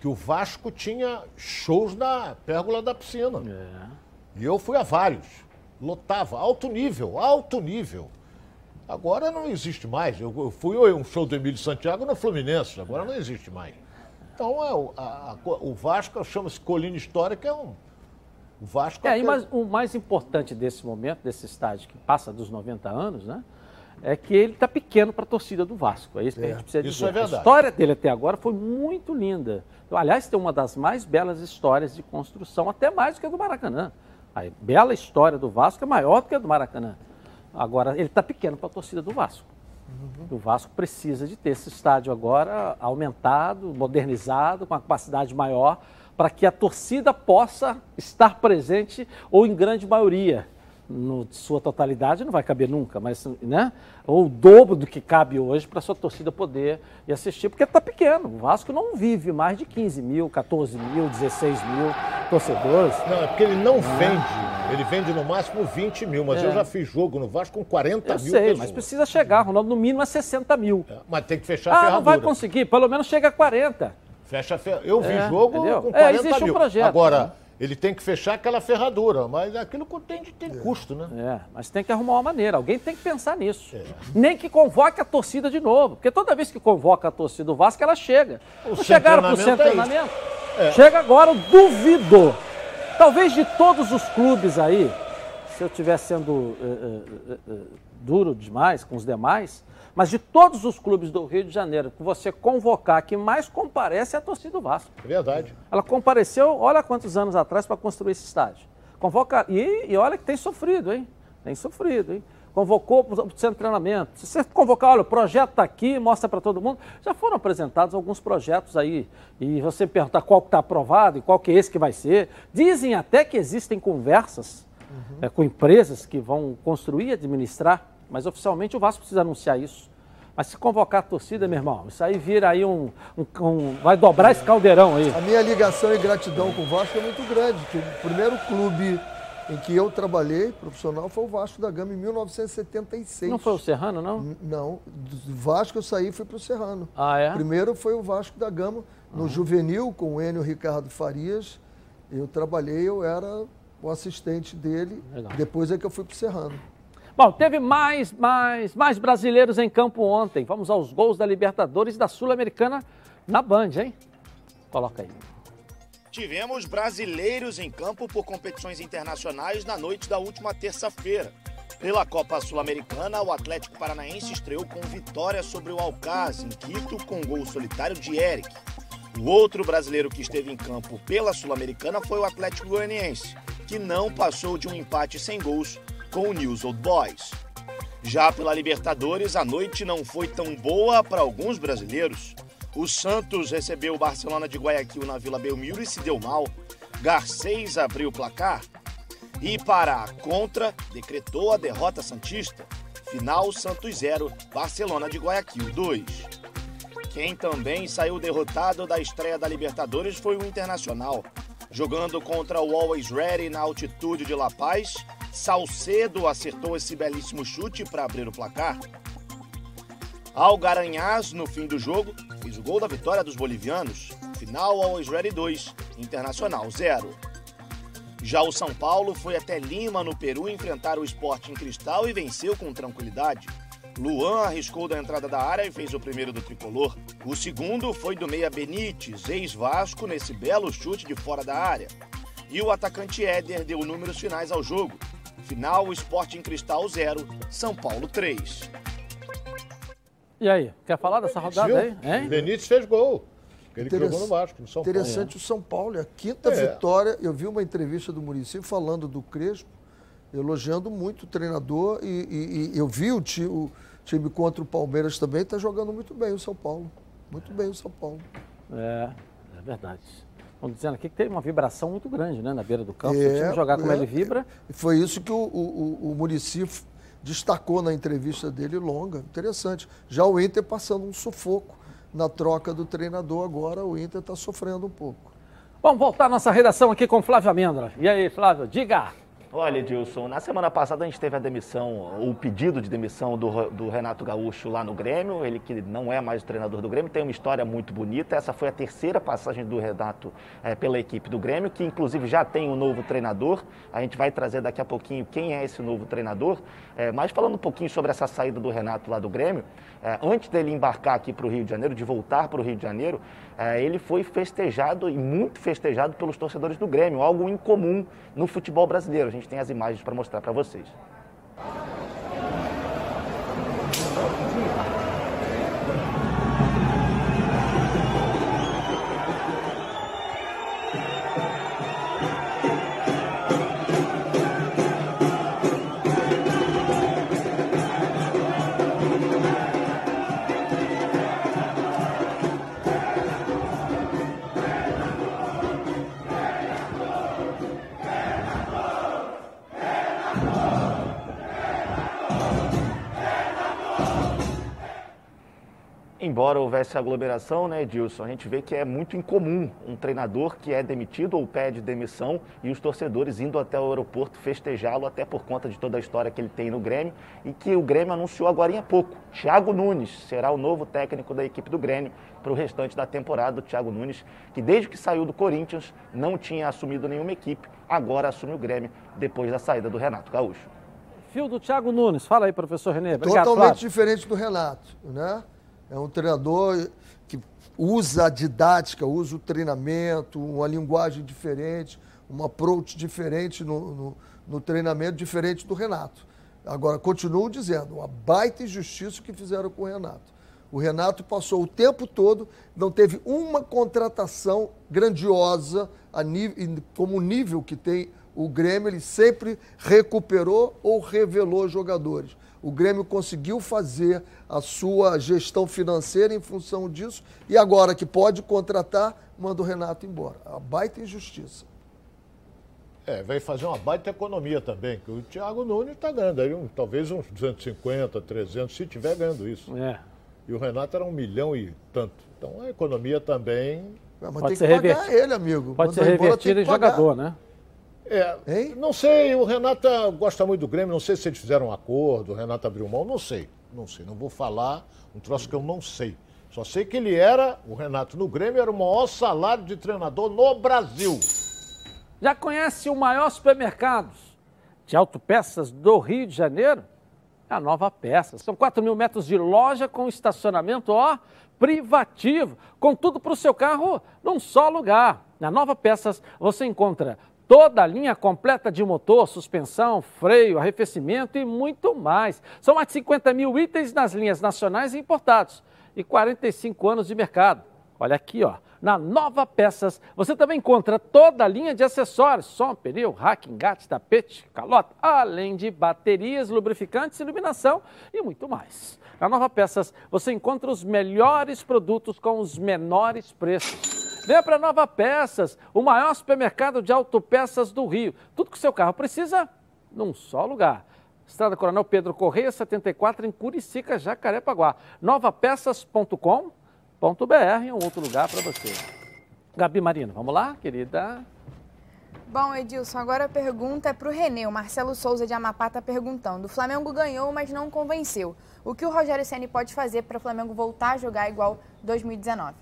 que o Vasco tinha shows na pérgola da piscina. E eu fui a vários. Lotava, alto nível, alto nível. Agora não existe mais. Eu, eu fui a um show do Emílio Santiago no Fluminense, agora não existe mais. Então é, o, a- a- o Vasco chama-se Colina Histórica, é um. O Vasco É, aquele- mas o mais importante desse momento, desse estádio que passa dos 90 anos, né? É que ele está pequeno para a torcida do Vasco. É isso que a É, gente precisa isso dizer. é verdade. A história dele até agora foi muito linda. Então, aliás, tem uma das mais belas histórias de construção, até mais do que a do Maracanã. A bela história do Vasco é maior do que a do Maracanã. Agora, ele está pequeno para a torcida do Vasco. O Vasco precisa de ter esse estádio agora aumentado, modernizado, com uma capacidade maior, para que a torcida possa estar presente ou em grande maioria. No sua totalidade não vai caber nunca, mas né? ou o dobro do que cabe hoje para a sua torcida poder ir assistir, porque está pequeno. O Vasco não vive mais de 15 mil, 14 mil, 16 mil torcedores. Não, é porque ele não vende. Ele vende no máximo 20 mil, mas É. eu já fiz jogo no Vasco com 40 Eu mil sei, pessoas. mas precisa chegar, Ronaldo, no mínimo a 60 mil. É, Mas tem que fechar a Ah, ferradura. não vai conseguir, pelo menos chega a 40. Fecha a fer... Eu vi É, jogo entendeu? com É, 40 existe um mil. projeto, Agora, né? Ele tem que fechar aquela ferradura, mas aquilo tem, tem custo, né? É, mas tem que arrumar uma maneira. Alguém tem que pensar nisso. É. Nem que convoque a torcida de novo. Porque toda vez que convoca a torcida do Vasco, ela chega. O Não chegaram para o centro de centro de treinamento treinamento? Chega agora, eu duvido. Talvez de todos os clubes aí, se eu estiver sendo eh, eh, eh, duro demais com os demais, mas de todos os clubes do Rio de Janeiro, que você convocar, que mais comparece é a torcida do Vasco. É verdade. Ela compareceu, olha quantos anos atrás, para construir esse estádio. Convoca, e, e olha que tem sofrido, hein? Tem sofrido, hein? Convocou para o centro de treinamento. Se você convocar, olha, o projeto está aqui, mostra para todo mundo. Já foram apresentados alguns projetos aí. E você perguntar qual que está aprovado e qual que é esse que vai ser. Dizem até que existem conversas eh, com empresas que vão construir e administrar, mas oficialmente o Vasco precisa anunciar isso. Mas se convocar a torcida, meu irmão, isso aí vira aí um. um- um- vai dobrar esse caldeirão aí. A minha ligação e gratidão com o Vasco é muito grande. que o primeiro clube em que eu trabalhei, profissional, foi o Vasco da Gama em 1976. Não foi o Serrano, não? N- Não, do Vasco eu saí e fui para o Serrano. Ah, é? Primeiro foi o Vasco da Gama, no Juvenil, com o Enio Ricardo Farias. Eu trabalhei, eu era o assistente dele. Legal. Depois é que eu fui para o Serrano. Bom, teve mais, mais, mais brasileiros em campo ontem. Vamos aos gols da Libertadores e da Sul-Americana na Band, hein? Coloca aí. Tivemos brasileiros em campo por competições internacionais na noite da última terça-feira. Pela Copa Sul-Americana, o Atlético Paranaense estreou com vitória sobre o Alcaz, em Quito, com gol solitário de Eric. O outro brasileiro que esteve em campo pela Sul-Americana foi o Atlético Goianiense, que não passou de um empate sem gols com o News Old Boys. Já pela Libertadores, a noite não foi tão boa para alguns brasileiros. O Santos recebeu o Barcelona de Guayaquil na Vila Belmiro e se deu mal. Garcês abriu o placar. E para a contra, decretou a derrota Santista. Final Santos 0, Barcelona de Guayaquil 2. Quem também saiu derrotado da estreia da Libertadores foi o Internacional. Jogando contra o Always Ready na altitude de La Paz, Salcedo acertou esse belíssimo chute para abrir o placar. Algaranhás, no fim do jogo, fez o gol da vitória dos bolivianos. Final Always Ready 2, Internacional 0. Já o São Paulo foi até Lima, no Peru, enfrentar o Sporting Cristal e venceu com tranquilidade. Luan arriscou da entrada da área e fez o primeiro do tricolor. O segundo foi do meia Benítez, ex-Vasco, nesse belo chute de fora da área. E o atacante Éder deu números finais ao jogo. Final Sporting Cristal 0, São Paulo 3. E aí, quer falar dessa rodada aí? Hein? Benítez fez gol. Ele que Interess- jogou no Vasco, no São Paulo. Interessante o São Paulo, é a quinta É. vitória. Eu vi uma entrevista do Murici falando do Crespo, elogiando muito o treinador e, e- e eu vi o, ti- o time contra o Palmeiras também, está jogando muito bem o São Paulo. Muito bem o São Paulo. É, é verdade. Estão dizendo aqui que teve uma vibração muito grande, né, na beira do campo. É, o time jogar como é, ele vibra. E foi isso que o, o, o, f- destacou na entrevista dele longa. Interessante. Já o Inter passando um sufoco na troca do treinador agora, o Inter está sofrendo um pouco. Vamos voltar à nossa redação aqui com Flávio Amêndola. E aí, Flávio, diga! Olha, Edilson, na semana passada a gente teve a demissão, o pedido de demissão do, do, Renato Gaúcho lá no Grêmio, ele que não é mais o treinador do Grêmio, tem uma história muito bonita. Essa foi a terceira passagem do Renato é, pela equipe do Grêmio, que inclusive já tem um novo treinador. A gente vai trazer daqui a pouquinho quem é esse novo treinador. É, mas falando um pouquinho sobre essa saída do Renato lá do Grêmio, é, antes dele embarcar aqui para o Rio de Janeiro, de voltar para o Rio de Janeiro, é, ele foi festejado e muito festejado pelos torcedores do Grêmio, algo incomum no futebol brasileiro. A gente tem as imagens para mostrar para vocês. Embora houvesse aglomeração, né, Edilson, a gente vê que é muito incomum um treinador que é demitido ou pede demissão e os torcedores indo até o aeroporto festejá-lo, até por conta de toda a história que ele tem no Grêmio e que o Grêmio anunciou agora há pouco. Thiago Nunes será o novo técnico da equipe do Grêmio para o restante da temporada. O Thiago Nunes, que desde que saiu do Corinthians não tinha assumido nenhuma equipe, agora assume o Grêmio depois da saída do Renato Gaúcho. Fio do Thiago Nunes. Fala aí, professor René. Obrigado, Totalmente Flávio. diferente do Renato, né? É um treinador que usa a didática, usa o treinamento, uma linguagem diferente, um approach diferente no, no, no treinamento, diferente do Renato. Agora, continuo dizendo, uma baita injustiça que fizeram com o Renato. O Renato passou o tempo todo, não teve uma contratação grandiosa a nível, como o nível que tem o Grêmio, ele sempre recuperou ou revelou jogadores. O Grêmio conseguiu fazer a sua gestão financeira em função disso e agora que pode contratar, manda o Renato embora. A baita injustiça. É, vai fazer uma baita economia também, que o Thiago Nunes está ganhando aí um, talvez uns 250, 300, se tiver ganhando isso. É. E o Renato era um milhão e tanto. Então a economia também. Mas pode tem que pagar revertir. ele, amigo. Pode Quando ser revertido em jogador, né? É, hein? não sei, o Renato gosta muito do Grêmio, não sei se eles fizeram um acordo, o Renato abriu mão, não sei, não sei, não vou falar um troço que eu não sei. Só sei que ele era, o Renato no Grêmio, era o maior salário de treinador no Brasil. Já conhece o maior supermercado de autopeças do Rio de Janeiro? É a Nova Peças. São 4 mil metros de loja com estacionamento, ó, privativo, com tudo para o seu carro num só lugar. Na Nova Peças você encontra Toda a linha completa de motor, suspensão, freio, arrefecimento e muito mais. São mais de 50 mil itens nas linhas nacionais e importados e 45 anos de mercado. Olha aqui, ó. Na Nova Peças, você também encontra toda a linha de acessórios, som, pneu, rack, engate, tapete, calota, além de baterias, lubrificantes, iluminação e muito mais. Na Nova Peças, você encontra os melhores produtos com os menores preços. Venha para Nova Peças, o maior supermercado de autopeças do Rio. Tudo que o seu carro precisa, num só lugar. Estrada Coronel Pedro Correia, 74, em Curicica, Jacarepaguá. novapeças.com.br um outro lugar para você. Gabi Marino, vamos lá, querida? Bom, Edilson, agora a pergunta é para o Renê. O Marcelo Souza de Amapá está perguntando. O Flamengo ganhou, mas não convenceu. O que o Rogério Ceni pode fazer para o Flamengo voltar a jogar igual 2019?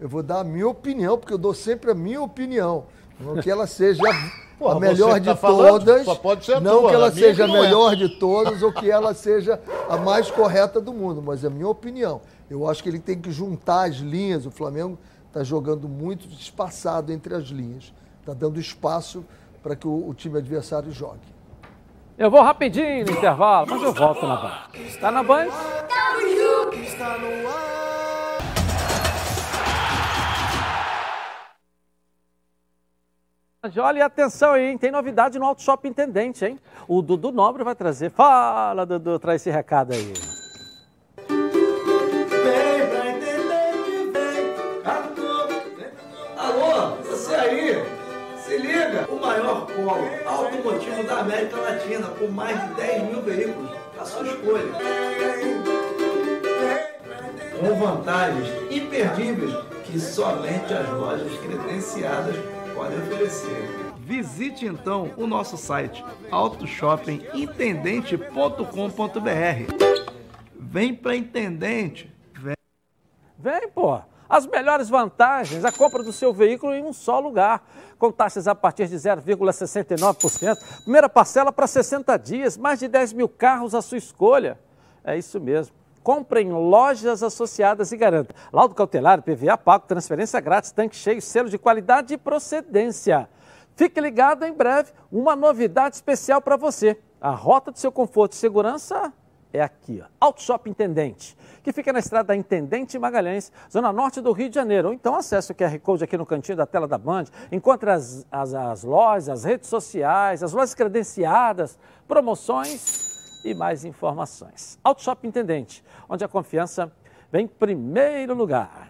Eu vou dar a minha opinião, porque eu dou sempre a minha opinião. Não que ela seja Porra, a melhor de tá todas. Só pode ser a não tua, que ela seja a é. melhor é. de todas ou que ela seja a mais correta do mundo, mas é a minha opinião. Eu acho que ele tem que juntar as linhas. O Flamengo está jogando muito espaçado entre as linhas. Está dando espaço para que o, o, time adversário jogue. Eu vou rapidinho no intervalo, mas eu volto na Band. Está na Band? Está no ar. Olha, e atenção aí, hein? tem novidade no Auto Shop Intendente, hein? O Dudu Nobre vai trazer. Fala, Dudu, traz esse recado aí. Vem pra entender vem, Alô, você aí, se liga! O maior polo automotivo da América Latina, com mais de 10 mil veículos, a sua escolha. Com vantagens imperdíveis que somente as lojas credenciadas pode oferecer. Visite então o nosso site autoshoppingintendente.com.br. Vem para Intendente. Vem. Vem, pô. As melhores vantagens, a compra do seu veículo em um só lugar. Com taxas a partir de 0,69%. Primeira parcela para 60 dias, mais de 10 mil carros à sua escolha. É isso mesmo. Compre em lojas associadas e garanta. Laudo cautelar, PVA pago, transferência grátis, tanque cheio, selo de qualidade e procedência. Fique ligado em breve, uma novidade especial para você. A rota do seu conforto e segurança é aqui, ó. Auto Shop Intendente, que fica na estrada Intendente Magalhães, zona norte do Rio de Janeiro. Ou então acesse o QR Code aqui no cantinho da tela da Band, encontre as, as, as lojas, as redes sociais, as lojas credenciadas, promoções e mais informações. Auto Shop Intendente, onde a confiança vem em primeiro lugar.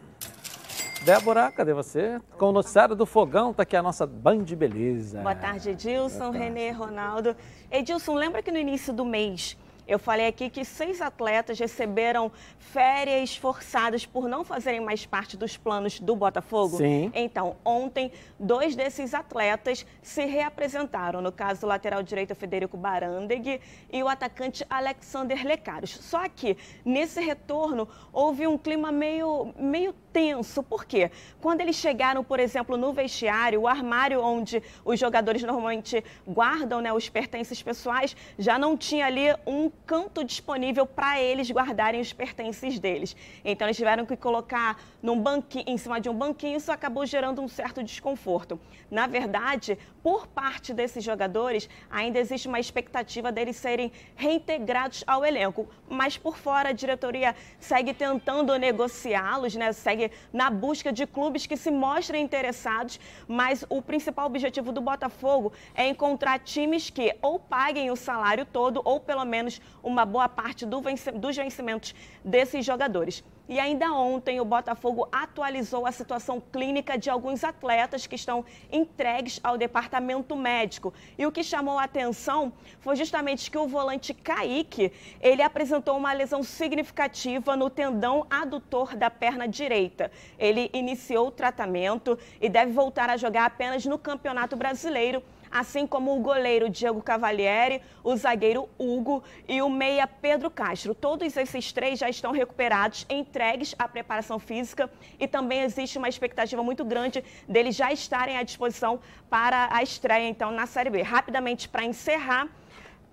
Débora, cadê você? Com o noticiário do Fogão, tá aqui a nossa Band Beleza. Boa tarde, Edilson, Renê, Ronaldo. Edilson, lembra que no início do mês eu falei aqui que seis atletas receberam férias forçadas por não fazerem mais parte dos planos do Botafogo? Sim. Então, ontem, dois desses atletas se reapresentaram. No caso, o lateral direito Federico Barandeg e o atacante Alexander Lecaros. Só que, nesse retorno, houve um clima meio, meio tenso. Por quê? Quando eles chegaram, por exemplo, no vestiário, o armário onde os jogadores normalmente guardam né, os pertences pessoais, já não tinha ali um canto disponível para eles guardarem os pertences deles. Então eles tiveram que colocar num banquinho, em cima de um banquinho, isso acabou gerando um certo desconforto. Na verdade, por parte desses jogadores, ainda existe uma expectativa deles serem reintegrados ao elenco, mas por fora a diretoria segue tentando negociá-los, né? Segue na busca de clubes que se mostrem interessados, mas o principal objetivo do Botafogo é encontrar times que ou paguem o salário todo ou pelo menos uma boa parte do venci dos vencimentos desses jogadores. E ainda ontem o Botafogo atualizou a situação clínica de alguns atletas que estão entregues ao departamento médico. E o que chamou a atenção foi justamente que o volante Kaique, ele apresentou uma lesão significativa no tendão adutor da perna direita. Ele iniciou o tratamento e deve voltar a jogar apenas no Campeonato Brasileiro assim como o goleiro Diego Cavalieri, o zagueiro Hugo e o meia Pedro Castro. Todos esses três já estão recuperados, entregues à preparação física e também existe uma expectativa muito grande deles já estarem à disposição para a estreia, então, na Série B. Rapidamente, para encerrar,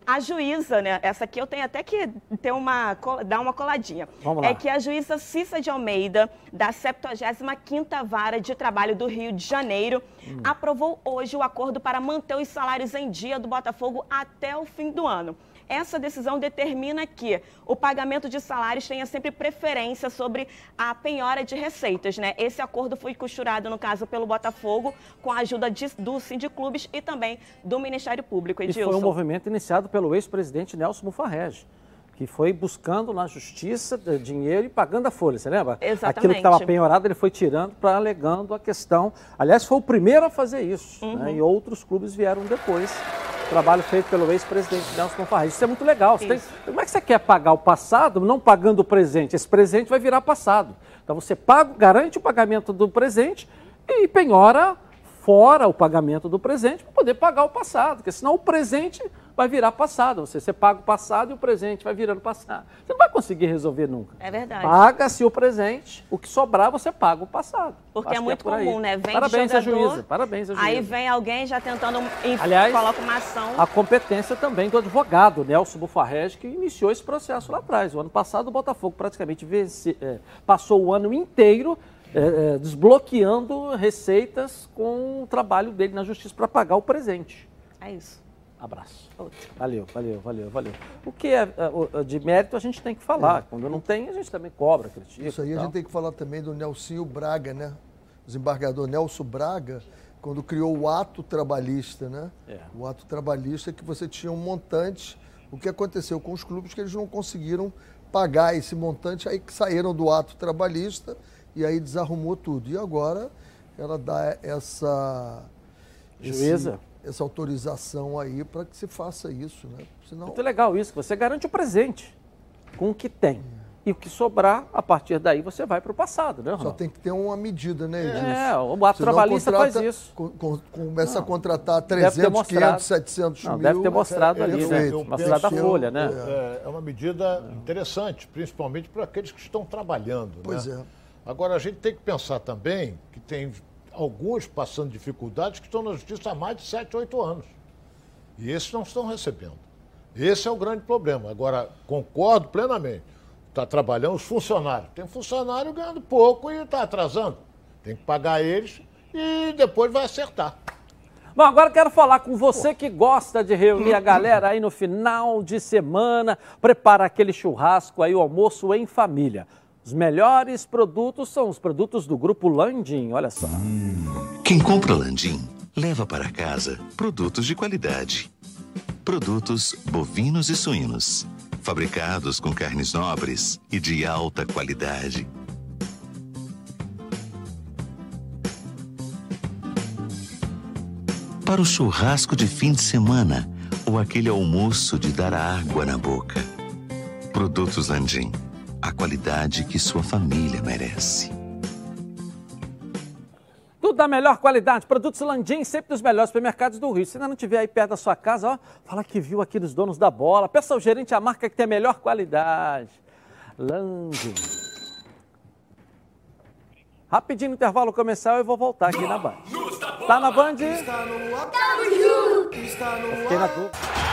a juíza, né? Essa aqui eu tenho até que ter uma, dar uma coladinha. Vamos lá. É que a juíza Cissa de Almeida, da 75ª Vara de Trabalho do Rio de Janeiro, Hum. aprovou hoje o acordo para manter os salários em dia do Botafogo até o fim do ano. Essa decisão determina que o pagamento de salários tenha sempre preferência sobre a penhora de receitas, né? Esse acordo foi costurado, no caso, pelo Botafogo, com a ajuda de, do Sindiclubes e também do Ministério Público, E Edilson. foi um movimento iniciado pelo ex-presidente Nelson Mufarrege, que foi buscando na justiça eh, dinheiro e pagando a folha, você lembra? Exatamente. Aquilo que estava penhorado, ele foi tirando para alegando a questão. Aliás, foi o primeiro a fazer isso, Uhum. né? e outros clubes vieram depois. Trabalho feito pelo ex-presidente Nelson Mufarrege. Isso é muito legal. Tem-. Como é que você quer pagar o passado não pagando o presente? Esse presente vai virar passado. Então você paga, garante o pagamento do presente e penhora fora o pagamento do presente para poder pagar o passado, porque senão o presente vai virar passado. Você, você paga o passado e o presente vai virando passado. Você não vai conseguir resolver nunca. É verdade. Paga-se o presente, o que sobrar você paga o passado. Porque Acho é muito aí. comum, né? Vem Parabéns de à jogador, juíza, parabéns à juíza. Aí vem alguém já tentando e Aliás, coloca uma ação. A competência também do advogado Nelson Bufarrege, que iniciou esse processo lá atrás. O ano passado, o Botafogo praticamente é, passou o ano inteiro é, é, desbloqueando receitas com o trabalho dele na justiça para pagar o presente. É isso. Abraço. Outro. Valeu, valeu, valeu, valeu. O que é, é, o- de mérito a gente tem que falar. Quando não tem, a gente também cobra, critica. Isso aí a gente tem que falar também do Nelsinho Braga, né? O desembargador Nelson Braga, quando criou o ato trabalhista, né? É. O ato trabalhista que você tinha um montante. O que aconteceu com os clubes que eles não conseguiram pagar esse montante, aí que saíram do ato trabalhista e aí desarrumou tudo. E agora ela dá essa esse- Juíza. essa autorização aí para que se faça isso, né? Senão Muito legal isso, que você garante o presente com o que tem. e o que sobrar, a partir daí você vai para o passado, né, Ronaldo? Só tem que ter uma medida, né, Edilson? É, o ato Senão trabalhista contrata- faz isso. co- co- começa a contratar Deve ter 300, mostrado. 500, 700 Não, mil. deve ter mostrado ali, né? Perfeito. Uma cidade da Tem que Folha, né? É, é uma medida interessante, principalmente para aqueles que estão trabalhando. Pois né? é. Agora, a gente tem que pensar também que tem alguns passando dificuldades que estão na justiça há mais de 7, 8 anos. E esses não estão recebendo. Esse é o grande problema. Agora, concordo plenamente. Está trabalhando os funcionários. Tem funcionário ganhando pouco e está atrasando. Tem que pagar eles e depois vai acertar. Bom, agora quero falar com você que gosta de reunir a galera aí no final de semana, preparar aquele churrasco aí, o almoço em família. Os melhores produtos são os produtos do Grupo Landim, olha só. Quem compra Landim leva para casa produtos de qualidade. Produtos bovinos e suínos, fabricados com carnes nobres e de alta qualidade. Para o churrasco de fim de semana ou aquele almoço de dar água na boca. Produtos Landim, a qualidade que sua família merece. Tudo da melhor qualidade, produtos Landim, sempre dos melhores supermercados do Rio. Se ainda não estiver aí perto da sua casa, ó, fala que viu aqui dos donos da bola. Peça ao gerente a marca que tem a melhor qualidade. Landim. Rapidinho no intervalo comercial eu vou voltar aqui na Band. Tá na Band? Tamo junto! Está no Fiquei na dúvida.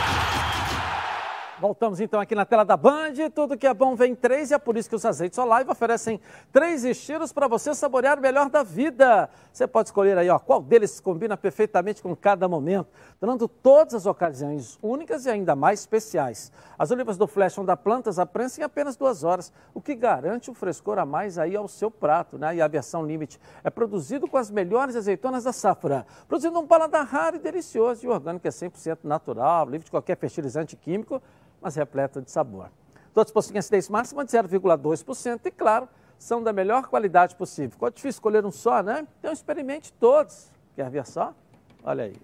Voltamos então aqui na tela da Band. Tudo que é bom vem em três e é por isso que os azeites Olive oferecem três estilos para você saborear o melhor da vida. Você pode escolher aí ó, qual deles combina perfeitamente com cada momento, dando todas as ocasiões únicas e ainda mais especiais. As olivas do Flash dar plantas à em apenas duas horas, o que garante um frescor a mais aí ao seu prato. Né? E a versão Limite é produzido com as melhores azeitonas da safra, produzindo um paladar raro e delicioso. E o orgânico é 100% natural, livre de qualquer fertilizante químico mas repleto de sabor. Todos possuem acidez máxima de 0,2% e, claro, são da melhor qualidade possível. Ficou difícil escolher um só, né? Então experimente todos. Quer ver só? Olha aí.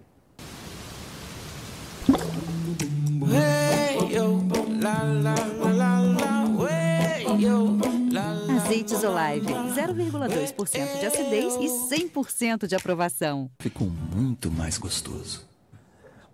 Azeites Olive, 0,2% de acidez e 100% de aprovação. Ficou muito mais gostoso.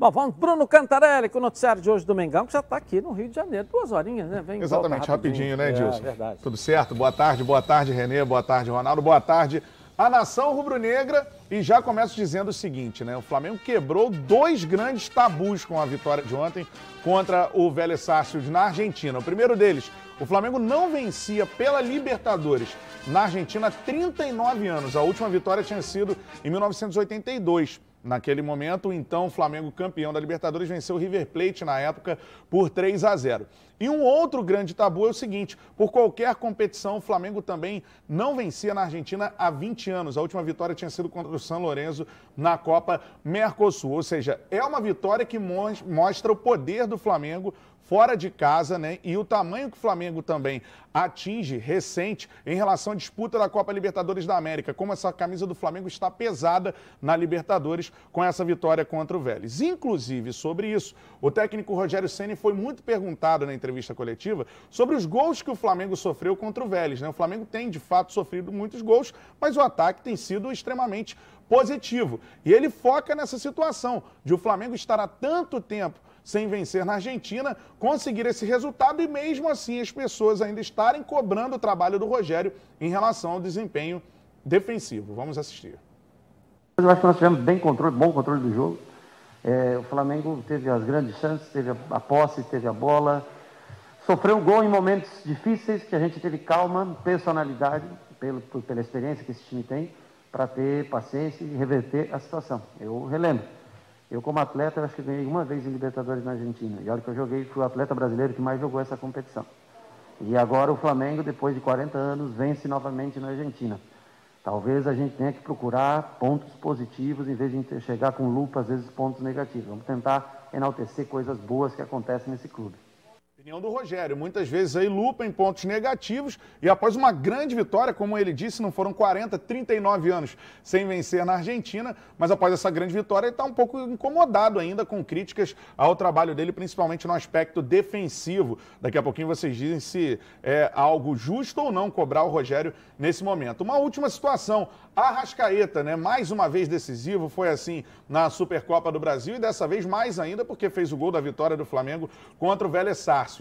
Bom, vamos, Bruno Cantarelli, com o noticiário de hoje do Mengão, que já está aqui no Rio de Janeiro. Duas horinhas, né? Vem Exatamente, volta rapidinho, né, É, Edilson? verdade. Tudo certo? Boa tarde, boa tarde, Renê, boa tarde, Ronaldo, boa tarde. A nação rubro-negra e já começo dizendo o seguinte, né? O Flamengo quebrou dois grandes tabus com a vitória de ontem contra o Vélez Sarsfield na Argentina. O primeiro deles, o Flamengo não vencia pela Libertadores na Argentina há 39 anos. A última vitória tinha sido em 1982. Naquele momento, o então Flamengo campeão da Libertadores venceu o River Plate na época por 3 a 0. E um outro grande tabu é o seguinte: por qualquer competição, o Flamengo também não vencia na Argentina há 20 anos. A última vitória tinha sido contra o São Lourenço na Copa Mercosul. Ou seja, é uma vitória que mos- mostra o poder do Flamengo fora de casa, né? E o tamanho que o Flamengo também atinge recente em relação à disputa da Copa Libertadores da América, como essa camisa do Flamengo está pesada na Libertadores com essa vitória contra o Vélez. Inclusive, sobre isso, o técnico Rogério Ceni foi muito perguntado na entrevista coletiva sobre os gols que o Flamengo sofreu contra o Vélez, né? O Flamengo tem de fato sofrido muitos gols, mas o ataque tem sido extremamente positivo. E ele foca nessa situação de o Flamengo estar há tanto tempo sem vencer na Argentina, conseguir esse resultado e mesmo assim as pessoas ainda estarem cobrando o trabalho do Rogério em relação ao desempenho defensivo. Vamos assistir. Eu acho que nós tivemos bem controle, bom controle do jogo. É, o Flamengo teve as grandes chances, teve a, posse, teve a bola. Sofreu um gol em momentos difíceis, que a gente teve calma, personalidade, pelo, pela experiência que esse time tem, para ter paciência e reverter a situação. Eu relembro. Eu, como atleta, acho que ganhei uma vez em Libertadores na Argentina. E olha que eu joguei, fui o atleta brasileiro que mais jogou essa competição. E agora o Flamengo, depois de 40 anos, vence novamente na Argentina. Talvez a gente tenha que procurar pontos positivos em vez de chegar com lupa, às vezes, pontos negativos. Vamos tentar enaltecer coisas boas que acontecem nesse clube. Opinião do Rogério. Muitas vezes aí lupa em pontos negativos e após uma grande vitória, como ele disse, não foram 40, 39 anos sem vencer na Argentina, mas após essa grande vitória ele está um pouco incomodado ainda com críticas ao trabalho dele, principalmente no aspecto defensivo. Daqui a pouquinho vocês dizem se é algo justo ou não cobrar o Rogério nesse momento. Uma última situação, a Rascaeta, né? Mais uma vez decisivo, foi assim na Supercopa do Brasil e dessa vez mais ainda porque fez o gol da vitória do Flamengo contra o Vélez Sarsfield.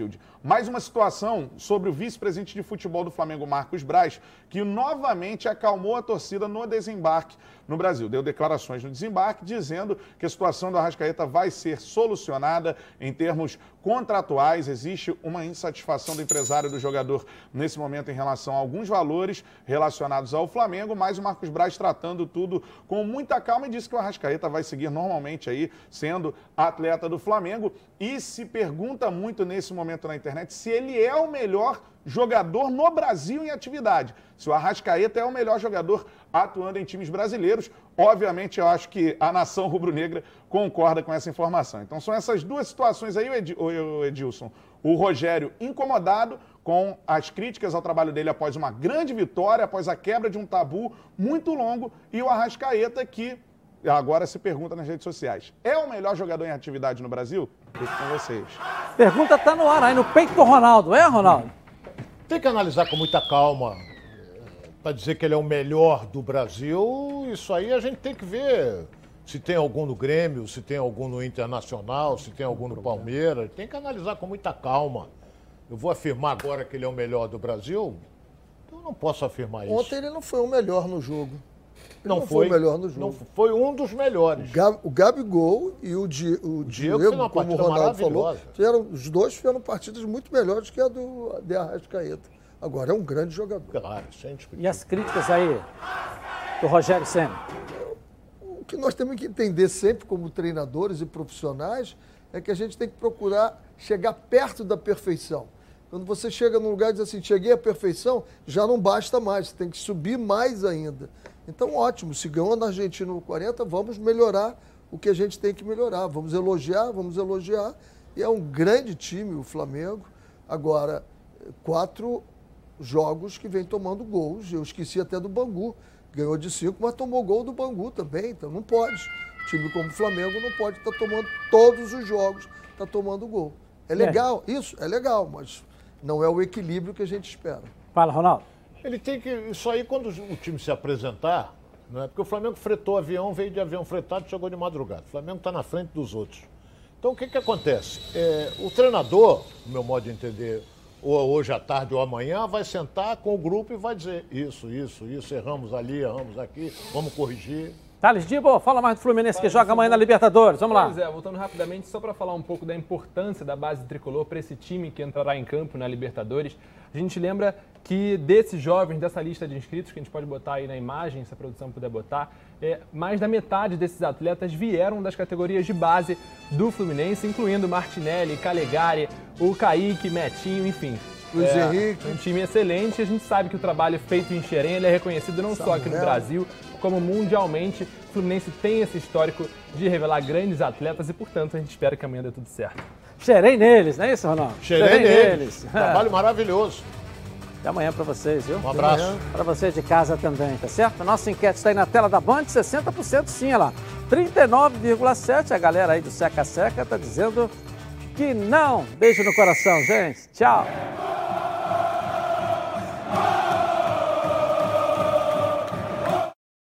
Mais uma situação sobre o vice-presidente de futebol do Flamengo, Marcos Braz, que novamente acalmou a torcida no desembarque no Brasil. Deu declarações no desembarque dizendo que a situação do Arrascaeta vai ser solucionada em termos contratuais. Existe uma insatisfação do empresário do jogador nesse momento em relação a alguns valores relacionados ao Flamengo, mas o Marcos Braz tratando tudo com muita calma e disse que o Arrascaeta vai seguir normalmente aí sendo atleta do Flamengo e se pergunta muito nesse momento na internet se ele é o melhor jogador no Brasil em atividade. Se o Arrascaeta é o melhor jogador atuando em times brasileiros, obviamente eu acho que a nação rubro-negra concorda com essa informação. Então são essas duas situações aí, o Edilson. O Rogério incomodado com as críticas ao trabalho dele após uma grande vitória, após a quebra de um tabu muito longo, e o Arrascaeta que agora se pergunta nas redes sociais. É o melhor jogador em atividade no Brasil? Fico com vocês. Pergunta tá no ar aí, no peito do Ronaldo, é, Ronaldo? Tem que analisar com muita calma. Para dizer que ele é o melhor do Brasil, isso aí a gente tem que ver se tem algum no Grêmio, se tem algum no Internacional, se tem algum no Palmeiras. Tem que analisar com muita calma. Eu vou afirmar agora que ele é o melhor do Brasil? Eu não posso afirmar isso. Ontem ele não foi o melhor no jogo. Não, não, foi, foi o melhor no jogo. Não, foi um dos melhores. O, Gabigol e o, Di, o, o Diego, Diego como o Ronaldo falou, fizeram, os dois fizeram partidas muito melhores que a do de Arrascaeta. Agora é um grande jogador. Claro, sem E as críticas aí do Rogério Senna? O que nós temos que entender sempre como treinadores e profissionais é que a gente tem que procurar chegar perto da perfeição. Quando você chega num lugar e diz assim, cheguei à perfeição, já não basta mais, você tem que subir mais ainda. Então, ótimo, se ganhou na Argentina no 40, vamos melhorar o que a gente tem que melhorar. Vamos elogiar, vamos elogiar. E é um grande time o Flamengo. Agora, quatro jogos que vem tomando gols. Eu esqueci até do Bangu. Ganhou de cinco, mas tomou gol do Bangu também. Então não pode. time como o Flamengo não pode estar tá tomando todos os jogos, está tomando gol. É legal, é. isso é legal, mas não é o equilíbrio que a gente espera. Fala, Ronaldo. Ele tem que. Isso aí, quando o time se apresentar, né? porque o Flamengo fretou avião, veio de avião fretado e chegou de madrugada. O Flamengo está na frente dos outros. Então, o que, que acontece? É, o treinador, no meu modo de entender, ou hoje à tarde ou amanhã, vai sentar com o grupo e vai dizer: isso, isso, isso, erramos ali, erramos aqui, vamos corrigir. Thales Dibo, fala mais do Fluminense que joga amanhã na Libertadores. Vamos lá. Pois é, voltando rapidamente, só para falar um pouco da importância da base tricolor para esse time que entrará em campo na Libertadores. A gente lembra que desses jovens, dessa lista de inscritos, que a gente pode botar aí na imagem, se a produção puder botar, é, mais da metade desses atletas vieram das categorias de base do Fluminense, incluindo Martinelli, Calegari, o Kaique, Metinho, enfim. Luiz é, Henrique. Um time excelente. A gente sabe que o trabalho feito em Xerém é reconhecido não Samuel. só aqui no Brasil, como mundialmente. O Fluminense tem esse histórico de revelar grandes atletas e, portanto, a gente espera que amanhã dê tudo certo. Cheirei neles, não é isso, Ronaldo? Cheirei, Cheirei neles. neles. Trabalho maravilhoso. Até amanhã para vocês, viu? Um abraço. Para vocês de casa também, tá certo? Nossa enquete está aí na tela da Band, 60% sim, olha lá. 39,7%. A galera aí do Seca Seca tá dizendo que não. Beijo no coração, gente. Tchau.